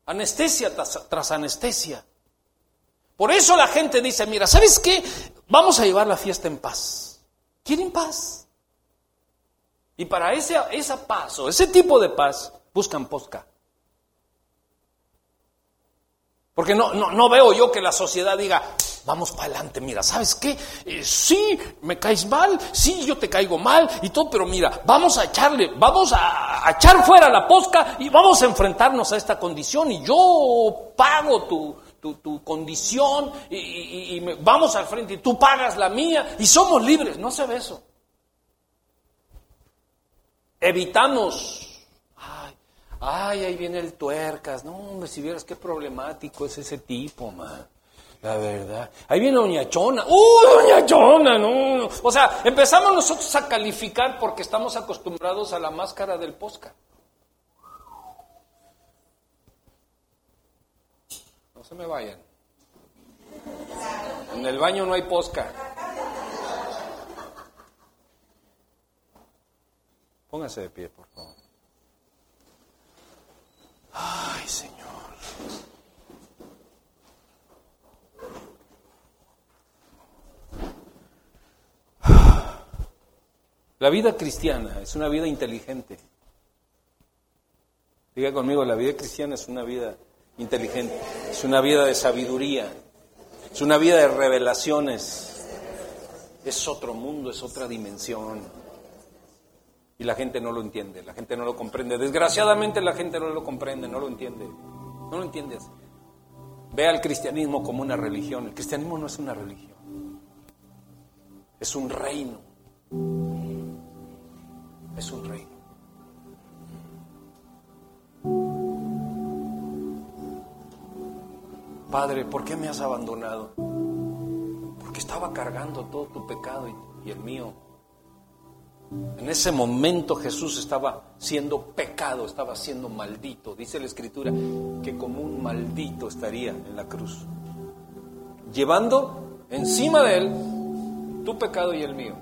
Anestesia tras, anestesia. Por eso la gente dice, mira, ¿sabes qué? Vamos a llevar la fiesta en paz. ¿Quieren paz? Y para ese, esa paz o ese tipo de paz buscan posca. Porque no, no, no veo yo que la sociedad diga, vamos para adelante, mira, ¿sabes qué? Eh, sí, me caes mal, sí, yo te caigo mal y todo, pero mira, vamos a echarle, vamos a, echar fuera la posca y vamos a enfrentarnos a esta condición y yo pago tu, tu, condición y, vamos al frente y tú pagas la mía y somos libres, no se ve eso. Evitamos Ay, ahí viene el tuercas. No, hombre, si vieras qué problemático es ese tipo, man. La verdad. Ahí viene Doña Chona. ¡Uh, Doña Chona! No, O sea, empezamos nosotros a calificar porque estamos acostumbrados a la máscara del posca. No se me vayan. En el baño no hay posca. Póngase de pie, por favor. Ay, Señor. La vida cristiana es una vida inteligente. Diga conmigo, la vida cristiana es una vida inteligente, es una vida de sabiduría, es una vida de revelaciones, es otro mundo, es otra dimensión. Y la gente no lo entiende, la gente no lo comprende. Desgraciadamente la gente no lo comprende, no lo entiende. No lo entiendes. Ve al cristianismo como una religión. El cristianismo no es una religión. Es un reino. Es un reino. Padre, ¿por qué me has abandonado? Porque estaba cargando todo tu pecado y, el mío. En ese momento Jesús estaba siendo pecado, estaba siendo maldito. Dice la Escritura que como un maldito estaría en la cruz, llevando encima de él tu pecado y el mío.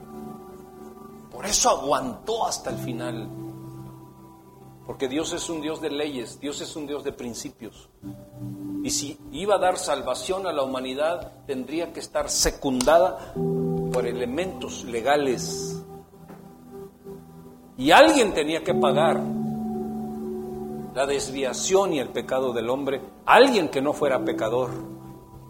Por eso aguantó hasta el final. Porque Dios es un Dios de leyes, Dios es un Dios de principios. Y si iba a dar salvación a la humanidad, tendría que estar secundada por elementos legales. Y alguien tenía que pagar la desviación y el pecado del hombre, alguien que no fuera pecador.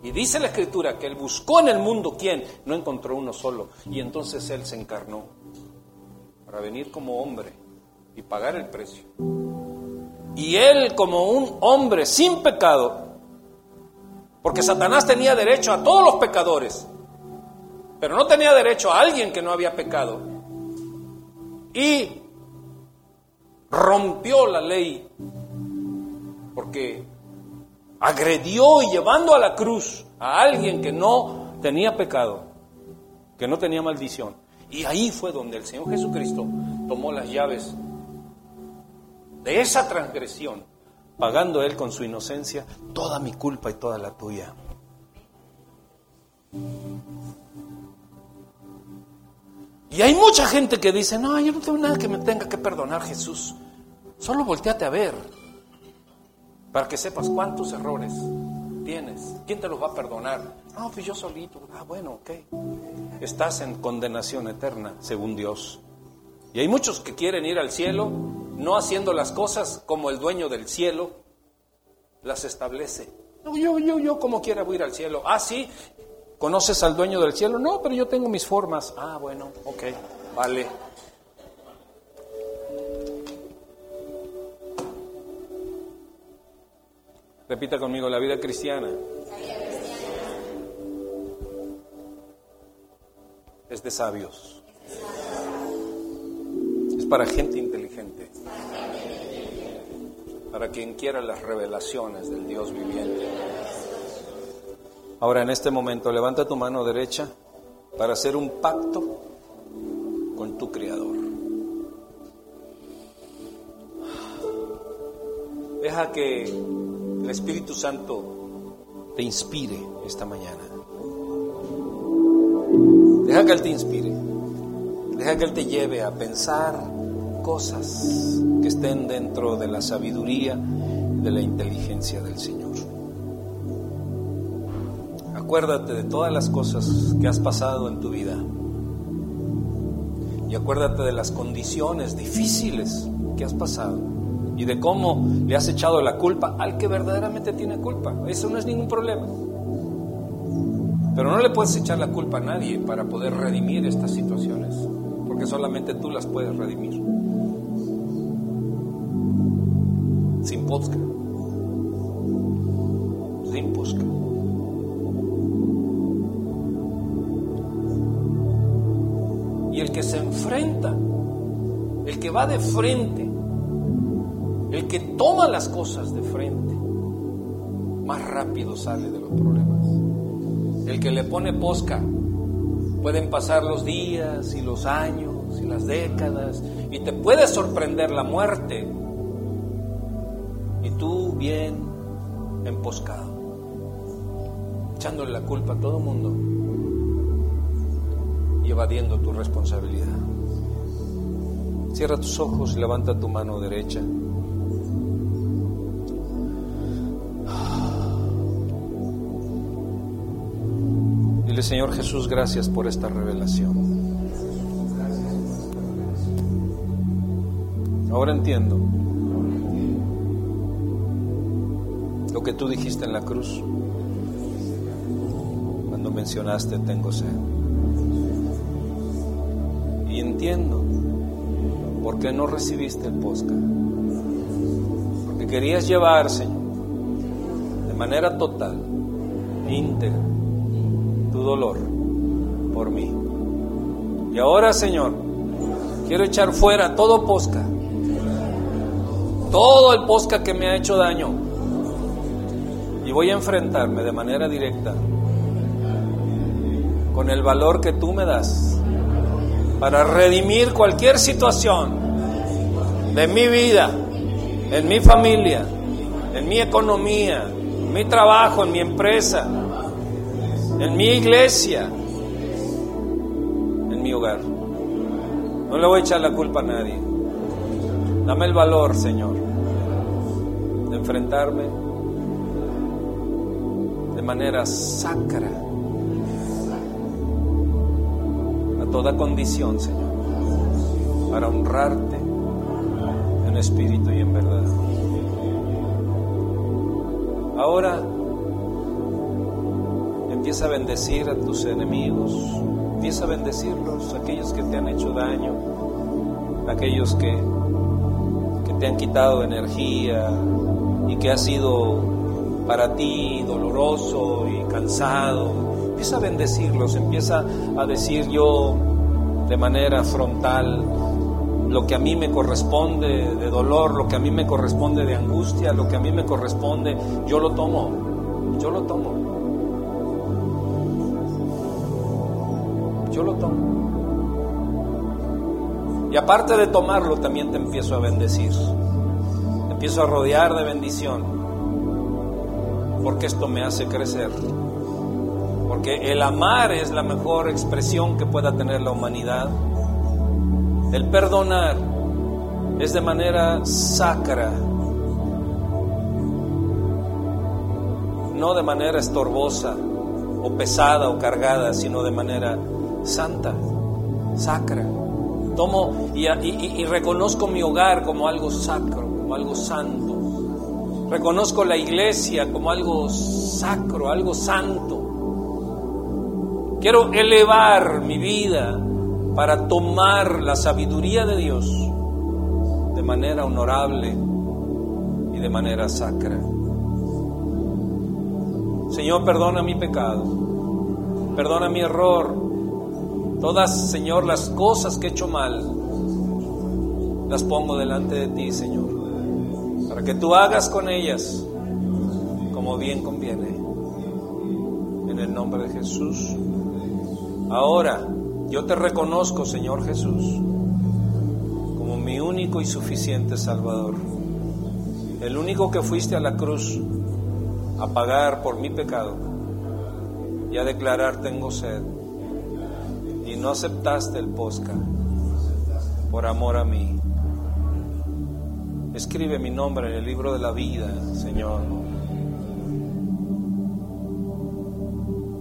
Y dice la escritura que él buscó en el mundo quién, no encontró uno solo. Y entonces él se encarnó para venir como hombre y pagar el precio. Y él como un hombre sin pecado porque Satanás tenía derecho a todos los pecadores, pero no tenía derecho a alguien que no había pecado. Y rompió la ley porque agredió y llevando a la cruz a alguien que no tenía pecado, que no tenía maldición. Y ahí fue donde el Señor Jesucristo tomó las llaves de esa transgresión pagando Él con su inocencia toda mi culpa y toda la tuya. Y hay mucha gente que dice, no, yo no tengo nada que me tenga que perdonar Jesús. Solo volteate a ver para que sepas cuántos errores tienes. ¿Quién te los va a perdonar? No, pues yo solito. Ah, bueno, ok. Estás en condenación eterna, según Dios. Y hay muchos que quieren ir al cielo no haciendo las cosas como el dueño del cielo las establece. yo, yo, yo como quiera voy ir al cielo. Ah, sí, ¿conoces al dueño del cielo? No, pero yo tengo mis formas. Ah, bueno, ok, vale. Repita conmigo, la vida cristiana es de sabios. Es para gente inteligente para quien quiera las revelaciones del Dios viviente. Ahora en este momento levanta tu mano derecha para hacer un pacto con tu Creador. Deja que el Espíritu Santo te inspire esta mañana. Deja que Él te inspire. Deja que Él te lleve a pensar cosas que estén dentro de la sabiduría, de la inteligencia del Señor. Acuérdate de todas las cosas que has pasado en tu vida. Y acuérdate de las condiciones difíciles que has pasado y de cómo le has echado la culpa al que verdaderamente tiene culpa. Eso no es ningún problema. Pero no le puedes echar la culpa a nadie para poder redimir estas situaciones, porque solamente tú las puedes redimir. sin posca. Sin posca. Y el que se enfrenta, el que va de frente, el que toma las cosas de frente, más rápido sale de los problemas. El que le pone posca, pueden pasar los días y los años y las décadas y te puede sorprender la muerte y tú bien emposcado, echándole la culpa a todo el mundo y evadiendo tu responsabilidad. Cierra tus ojos y levanta tu mano derecha. Señor Jesús, gracias por esta revelación. Ahora entiendo lo que tú dijiste en la cruz cuando mencionaste tengo sed. Y entiendo por qué no recibiste el posca. Porque querías llevar, Señor, de manera total, íntegra, dolor por mí. Y ahora, Señor, quiero echar fuera todo posca, todo el posca que me ha hecho daño. Y voy a enfrentarme de manera directa con el valor que tú me das para redimir cualquier situación de mi vida, en mi familia, en mi economía, en mi trabajo, en mi empresa, en mi iglesia, en mi hogar. No le voy a echar la culpa a nadie. Dame el valor, Señor, de enfrentarme de manera sacra a toda condición, Señor, para honrarte en espíritu y en verdad. Ahora empieza a bendecir a tus enemigos, empieza a bendecirlos, aquellos que te han hecho daño, aquellos que, que te han quitado energía y que ha sido para ti doloroso y cansado. Empieza a bendecirlos, empieza a decir yo de manera frontal lo que a mí me corresponde de dolor, lo que a mí me corresponde de angustia, lo que a mí me corresponde, yo lo tomo, yo lo tomo. Yo lo tomo. Y aparte de tomarlo, también te empiezo a bendecir. Te empiezo a rodear de bendición. Porque esto me hace crecer. Porque el amar es la mejor expresión que pueda tener la humanidad. El perdonar es de manera sacra, no de manera estorbosa o pesada o cargada, sino de manera santa, sacra. Tomo y, reconozco mi hogar como algo sacro, como algo santo. Reconozco la iglesia como algo sacro, algo santo. Quiero elevar mi vida para tomar la sabiduría de Dios de manera honorable y de manera sacra. Señor, perdona mi pecado, perdona mi error, todas, Señor, las cosas que he hecho mal, las pongo delante de ti, Señor, para que tú hagas con ellas como bien conviene. En el nombre de Jesús. Ahora, yo te reconozco, Señor Jesús, como mi único y suficiente Salvador. El único que fuiste a la cruz a pagar por mi pecado y a declarar tengo sed. No aceptaste el posca por amor a mí. Escribe mi nombre en el libro de la vida, Señor.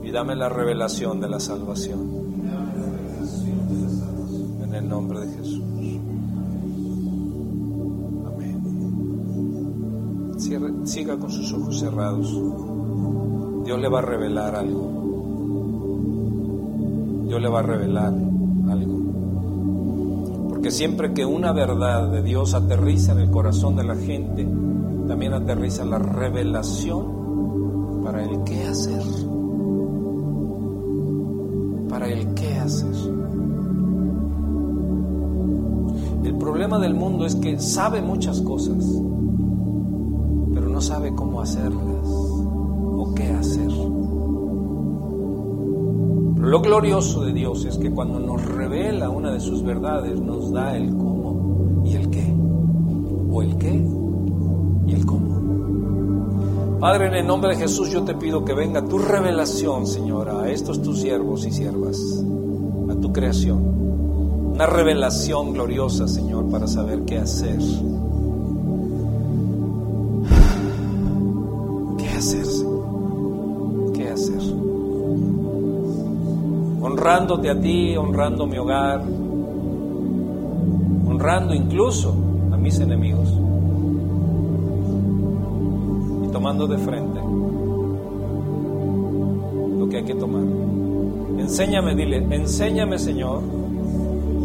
Y dame la revelación de la salvación en el nombre de Jesús. Amén. Siga con sus ojos cerrados. Dios le va a revelar algo. Dios le va a revelar algo. Porque siempre que una verdad de Dios aterriza en el corazón de la gente, también aterriza la revelación para el qué hacer. Para el qué hacer. El problema del mundo es que sabe muchas cosas, pero no sabe cómo hacerlas o qué hacer. Lo glorioso de Dios es que cuando nos revela una de sus verdades, nos da el cómo y el qué, o el qué y el cómo. Padre, en el nombre de Jesús yo te pido que venga tu revelación, Señora, a estos tus siervos y siervas, a tu creación una revelación gloriosa, Señor, para saber qué hacer. Honrándote a ti, honrando mi hogar, honrando incluso a mis enemigos y tomando de frente lo que hay que tomar. Enséñame, dile, enséñame Señor,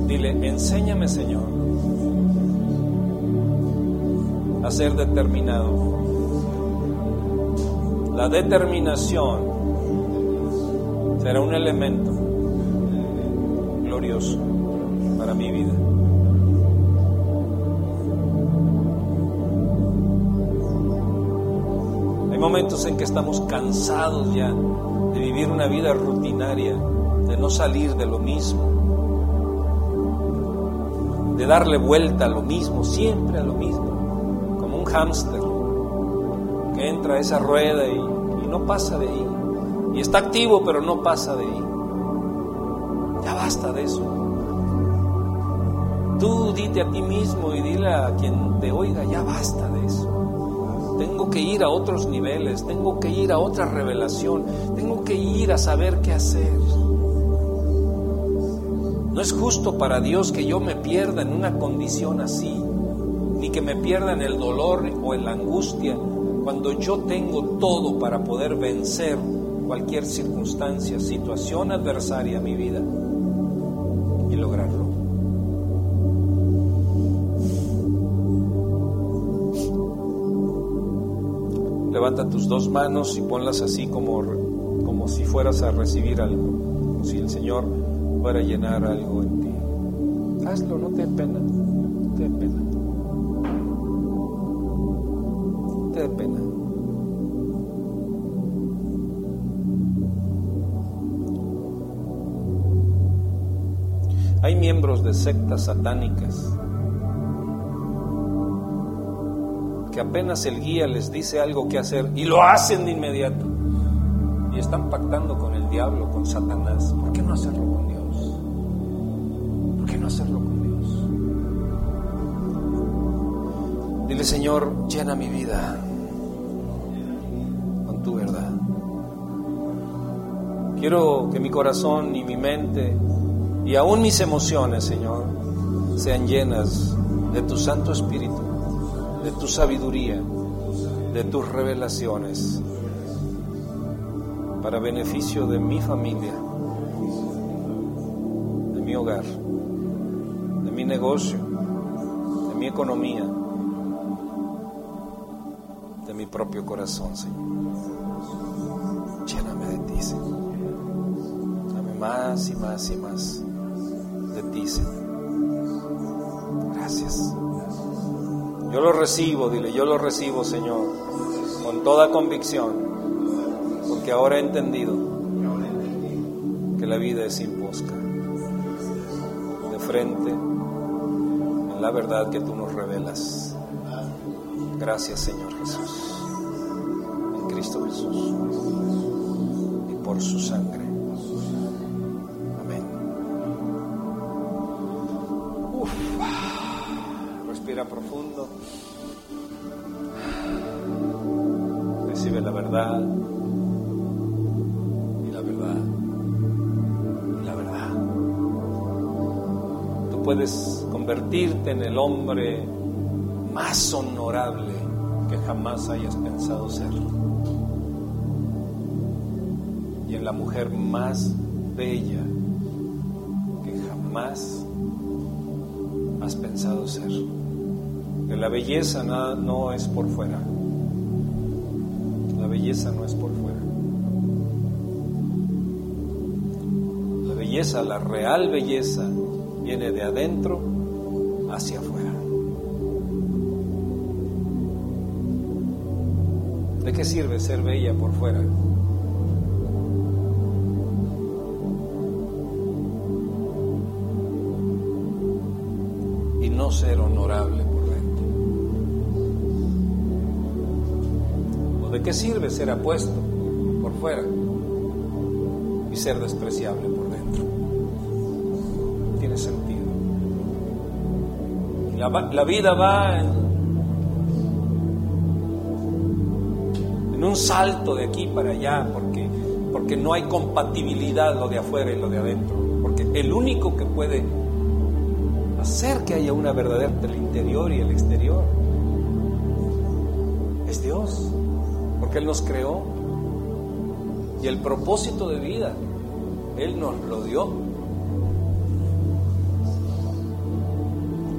dile, enséñame Señor a ser determinado. La determinación será un elemento para mi vida. Hay momentos en que estamos cansados ya de vivir una vida rutinaria, de no salir de lo mismo, de darle vuelta a lo mismo, siempre a lo mismo hámster que entra a esa rueda y no pasa de ahí. Y está activo, pero no pasa de ahí. Basta de eso. Tú dite a ti mismo y dile a quien te oiga, ya basta de eso. Tengo que ir a otros niveles, tengo que ir a otra revelación, tengo que ir a saber qué hacer. No es justo para Dios que yo me pierda en una condición así ni que me pierda en el dolor o en la angustia, cuando yo tengo todo para poder vencer cualquier circunstancia, situación adversaria a mi vida Levanta tus dos manos y ponlas así como, como si fueras a recibir algo, como si el Señor fuera a llenar algo en ti. Hazlo, no te pena, no te pena. de pena. Hay miembros de sectas satánicas que apenas el guía les dice algo que hacer y lo hacen de inmediato. Y están pactando con el diablo, con Satanás. ¿Por qué no hacerlo con Dios? ¿Por qué no hacerlo con Dios? Dile, Señor, llena mi vida tu verdad. Quiero que mi corazón y mi mente y aún mis emociones, Señor, sean llenas de tu Santo Espíritu, de tu sabiduría, de tus revelaciones, para beneficio de mi familia, de mi hogar, de mi negocio, de mi economía, de mi propio corazón, Señor. Dame más y más y más de ti, Señor. Yo lo recibo, dile, yo lo recibo, Señor, con toda convicción, porque ahora he entendido que la vida es imposca. De frente, en la verdad que tú nos revelas. Gracias, Señor Jesús. En Cristo Jesús por su sangre. Profundo. Recibe la verdad. Y la verdad. Y la verdad. Tú puedes convertirte en el hombre más honorable que jamás hayas pensado ser la mujer más bella que jamás has pensado ser. La belleza nada, no es por fuera. La belleza no es por fuera. La belleza, la real belleza, viene de adentro hacia afuera. ¿De qué sirve ser bella por fuera? ser honorable qué sirve ser apuesto por fuera y ser despreciable por dentro? tiene sentido. La, la vida va en, en un salto de aquí para allá porque, porque no hay compatibilidad lo de afuera y lo de adentro. Porque el único que puede hacer que haya una verdadera entre el interior y el exterior. Es Dios, porque Él nos creó y el propósito de vida, Él nos lo dio.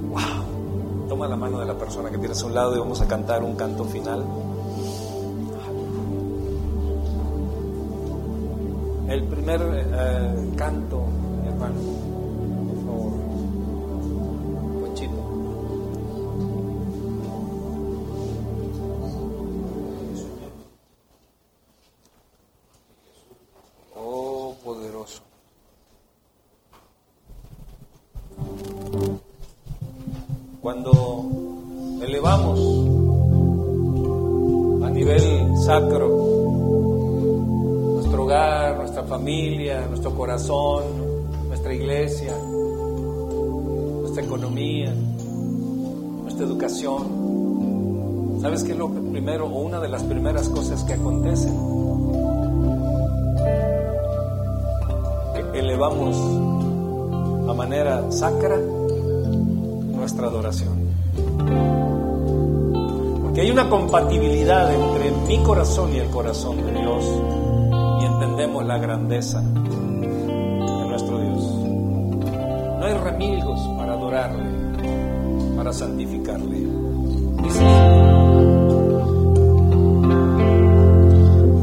Wow, toma la mano de la persona que tienes a un lado y vamos a cantar un canto final. El primer eh, canto, elevamos a manera sacra nuestra adoración. Porque hay una compatibilidad entre mi corazón y el corazón de Dios y entendemos la grandeza de nuestro Dios. No hay remilgos para adorarle, para santificarle.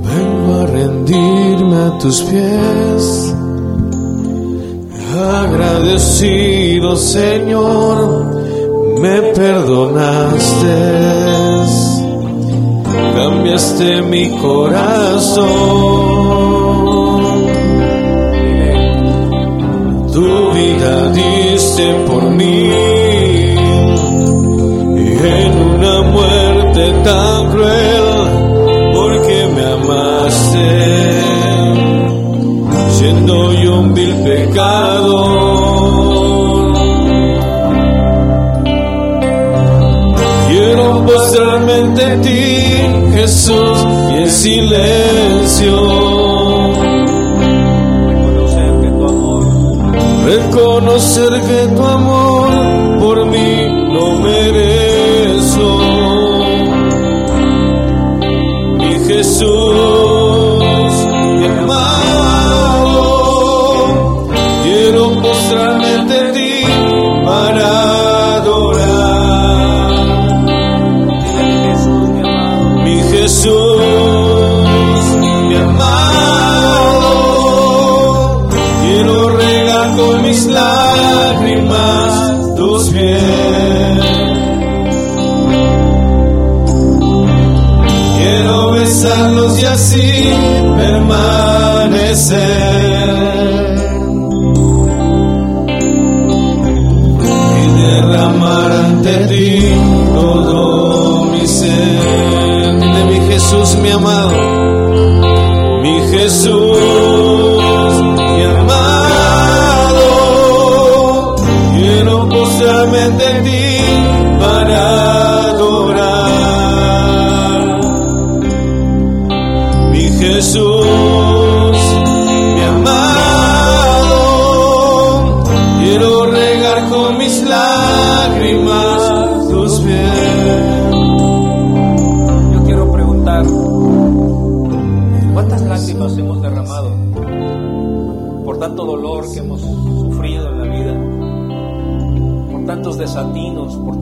Vengo a rendirme a tus pies, agradecido Señor, me perdonaste, cambiaste mi corazón, tu vida diste por mí. Y en una muerte tan cruel siendo yo un vil pecador quiero postrarme ante ti Jesús y en silencio. Reconocer que tu amor reconocer que tu amor por mí así permanecer. Y derramar ante ti todo mi ser. Dile mi Jesús, mi amado, mi Jesús, mi amado, quiero postrarme ti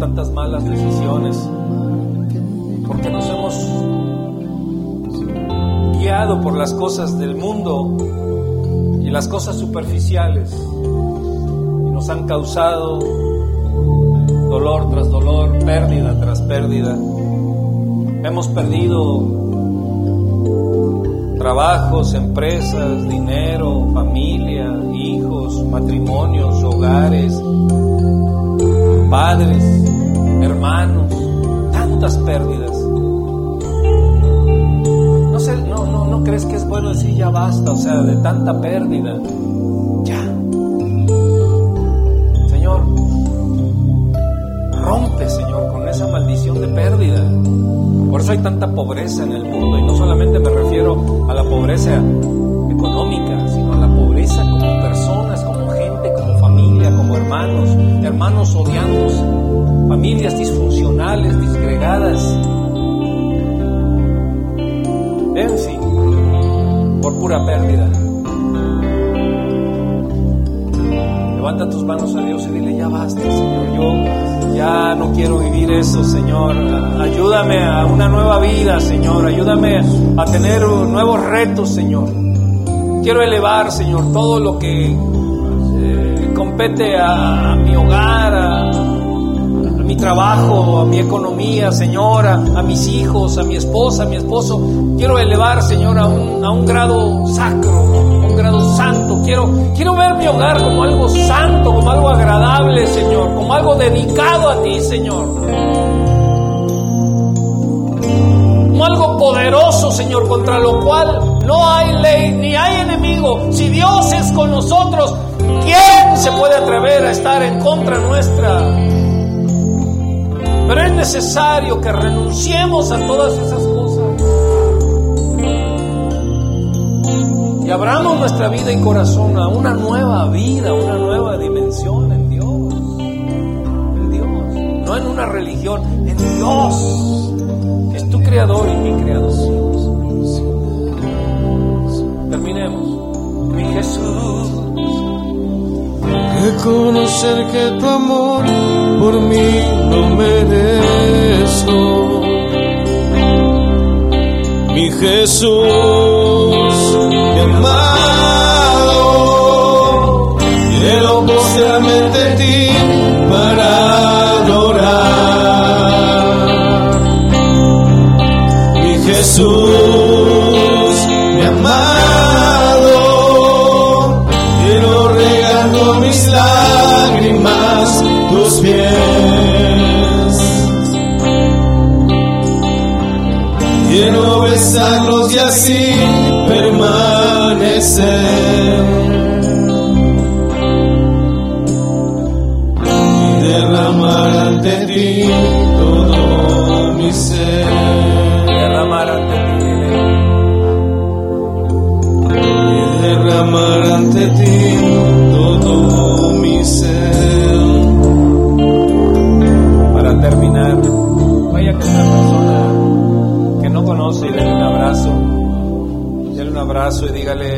tantas malas decisiones, porque nos hemos guiado por las cosas del mundo y las cosas superficiales y nos han causado dolor tras dolor, pérdida tras pérdida. Hemos perdido trabajos, empresas, dinero, familia, hijos, matrimonios, hogares, padres, hermanos, tantas pérdidas. No, sé, no, no, no crees que es bueno decir ya basta, o sea, de tanta pérdida. Ya. Señor, rompe, Señor, con esa maldición de pérdida. Por eso hay tanta pobreza en el mundo y no solamente me refiero a la pobreza económica, sino a la pobreza como personas, como gente, como familia, como hermanos hermanos, odiándose, familias disfuncionales, disgregadas. En fin, por pura pérdida. Levanta tus manos a Dios y dile, ya basta, Señor, yo ya no quiero vivir eso, Señor. Ayúdame a una nueva vida, Señor. Ayúdame a tener nuevos retos, Señor. Quiero elevar, Señor, todo lo que eh, compete a, mi hogar, a, mi trabajo, a mi economía, Señor, a, mis hijos, a mi esposa, a mi esposo. Quiero elevar, Señor, a un, a un grado sacro, a un grado santo. Quiero, quiero ver mi hogar como algo santo, como algo agradable, Señor, como algo dedicado a ti, Señor. Como algo poderoso, Señor, contra lo cual no hay ley ni hay enemigo. Si Dios es con nosotros, ¿quién se puede atrever a estar en contra nuestra? Pero es necesario que renunciemos a todas esas cosas. Y abramos nuestra vida y corazón a una nueva vida, una nueva dimensión en Dios. En Dios. No en una religión, en Dios. Es tu creador y mi creador. Reconocer que tu amor por mí no merezco. Mi Jesús, mi amado, quiero postrarme ante ti para adorar. Mi Jesús, así permanecer.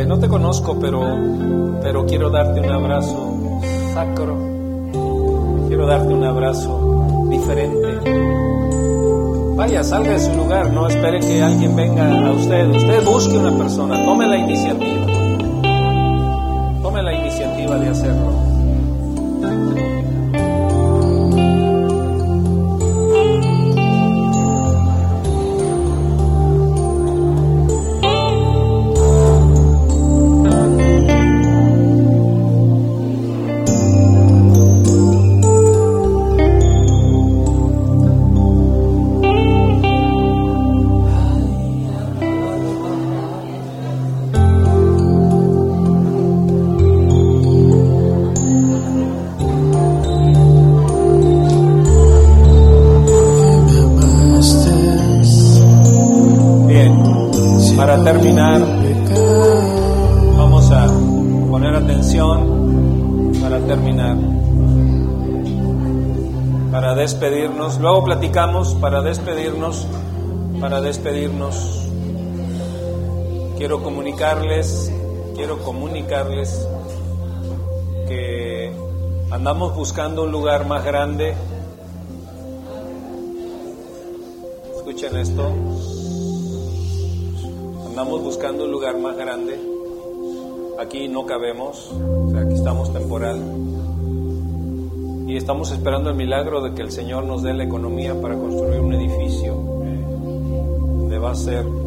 No te conozco, pero, pero quiero darte un abrazo sacro. Quiero darte un abrazo diferente. Vaya, salga de su lugar, no espere que alguien venga a usted. Usted busque una persona, tome la iniciativa la iniciativa de hacerlo. Luego platicamos para despedirnos, para despedirnos. Quiero comunicarles, quiero comunicarles que andamos buscando un lugar más grande. Escuchen esto. Andamos buscando un lugar más grande. Aquí no cabemos, aquí estamos temporal estamos esperando el milagro de que el Señor nos dé la economía para construir un edificio donde va a ser un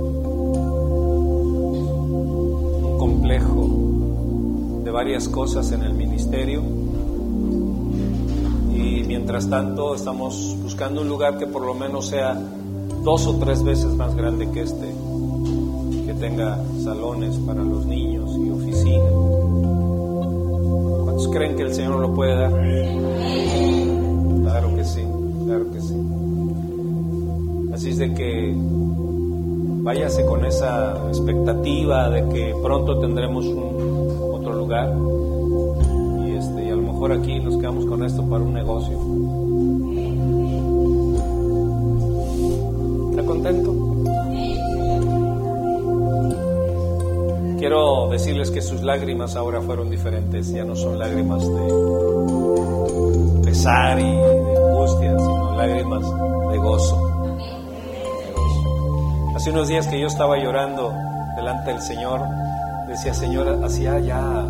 complejo de varias cosas en el ministerio. Y mientras tanto estamos buscando un lugar que por lo menos sea dos o tres veces más grande que este, que tenga salones para los niños y oficinas. ¿Cuántos creen que el Señor lo puede dar? Claro que sí, claro que sí. Así es de que váyase con esa expectativa de que pronto tendremos un otro lugar y este y a lo mejor aquí nos quedamos con esto para un negocio. Quiero decirles que sus lágrimas ahora fueron diferentes, ya no son lágrimas de pesar y de angustia, sino lágrimas de gozo. Hace unos días que yo estaba llorando delante del Señor, decía, Señor, hacía ya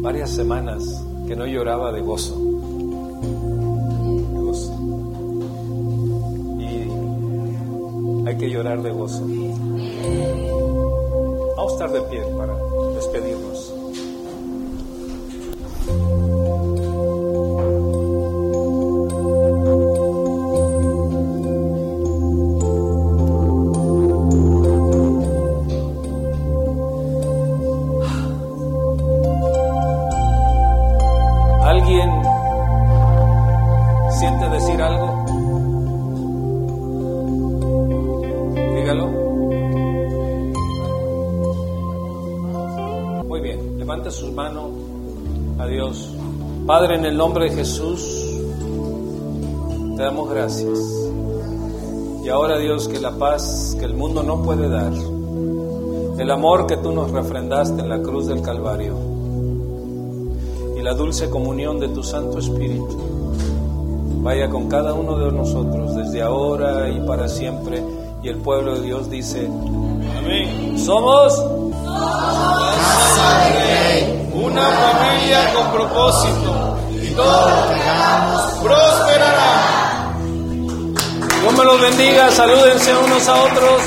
varias semanas que no lloraba de gozo. De gozo. Y hay que llorar de gozo. Vamos estar de pie para despedirnos. Padre, en el nombre de Jesús, te damos gracias. Y ahora, Dios, que la paz que el mundo no puede dar, el amor que tú nos refrendaste en la cruz del Calvario, y la dulce comunión de tu Santo Espíritu vaya con cada uno de nosotros desde ahora y para siempre. Y el pueblo de Dios dice, amén. Somos Una familia con propósito y todo lo prosperará. Dios me los bendiga, salúdense unos a otros.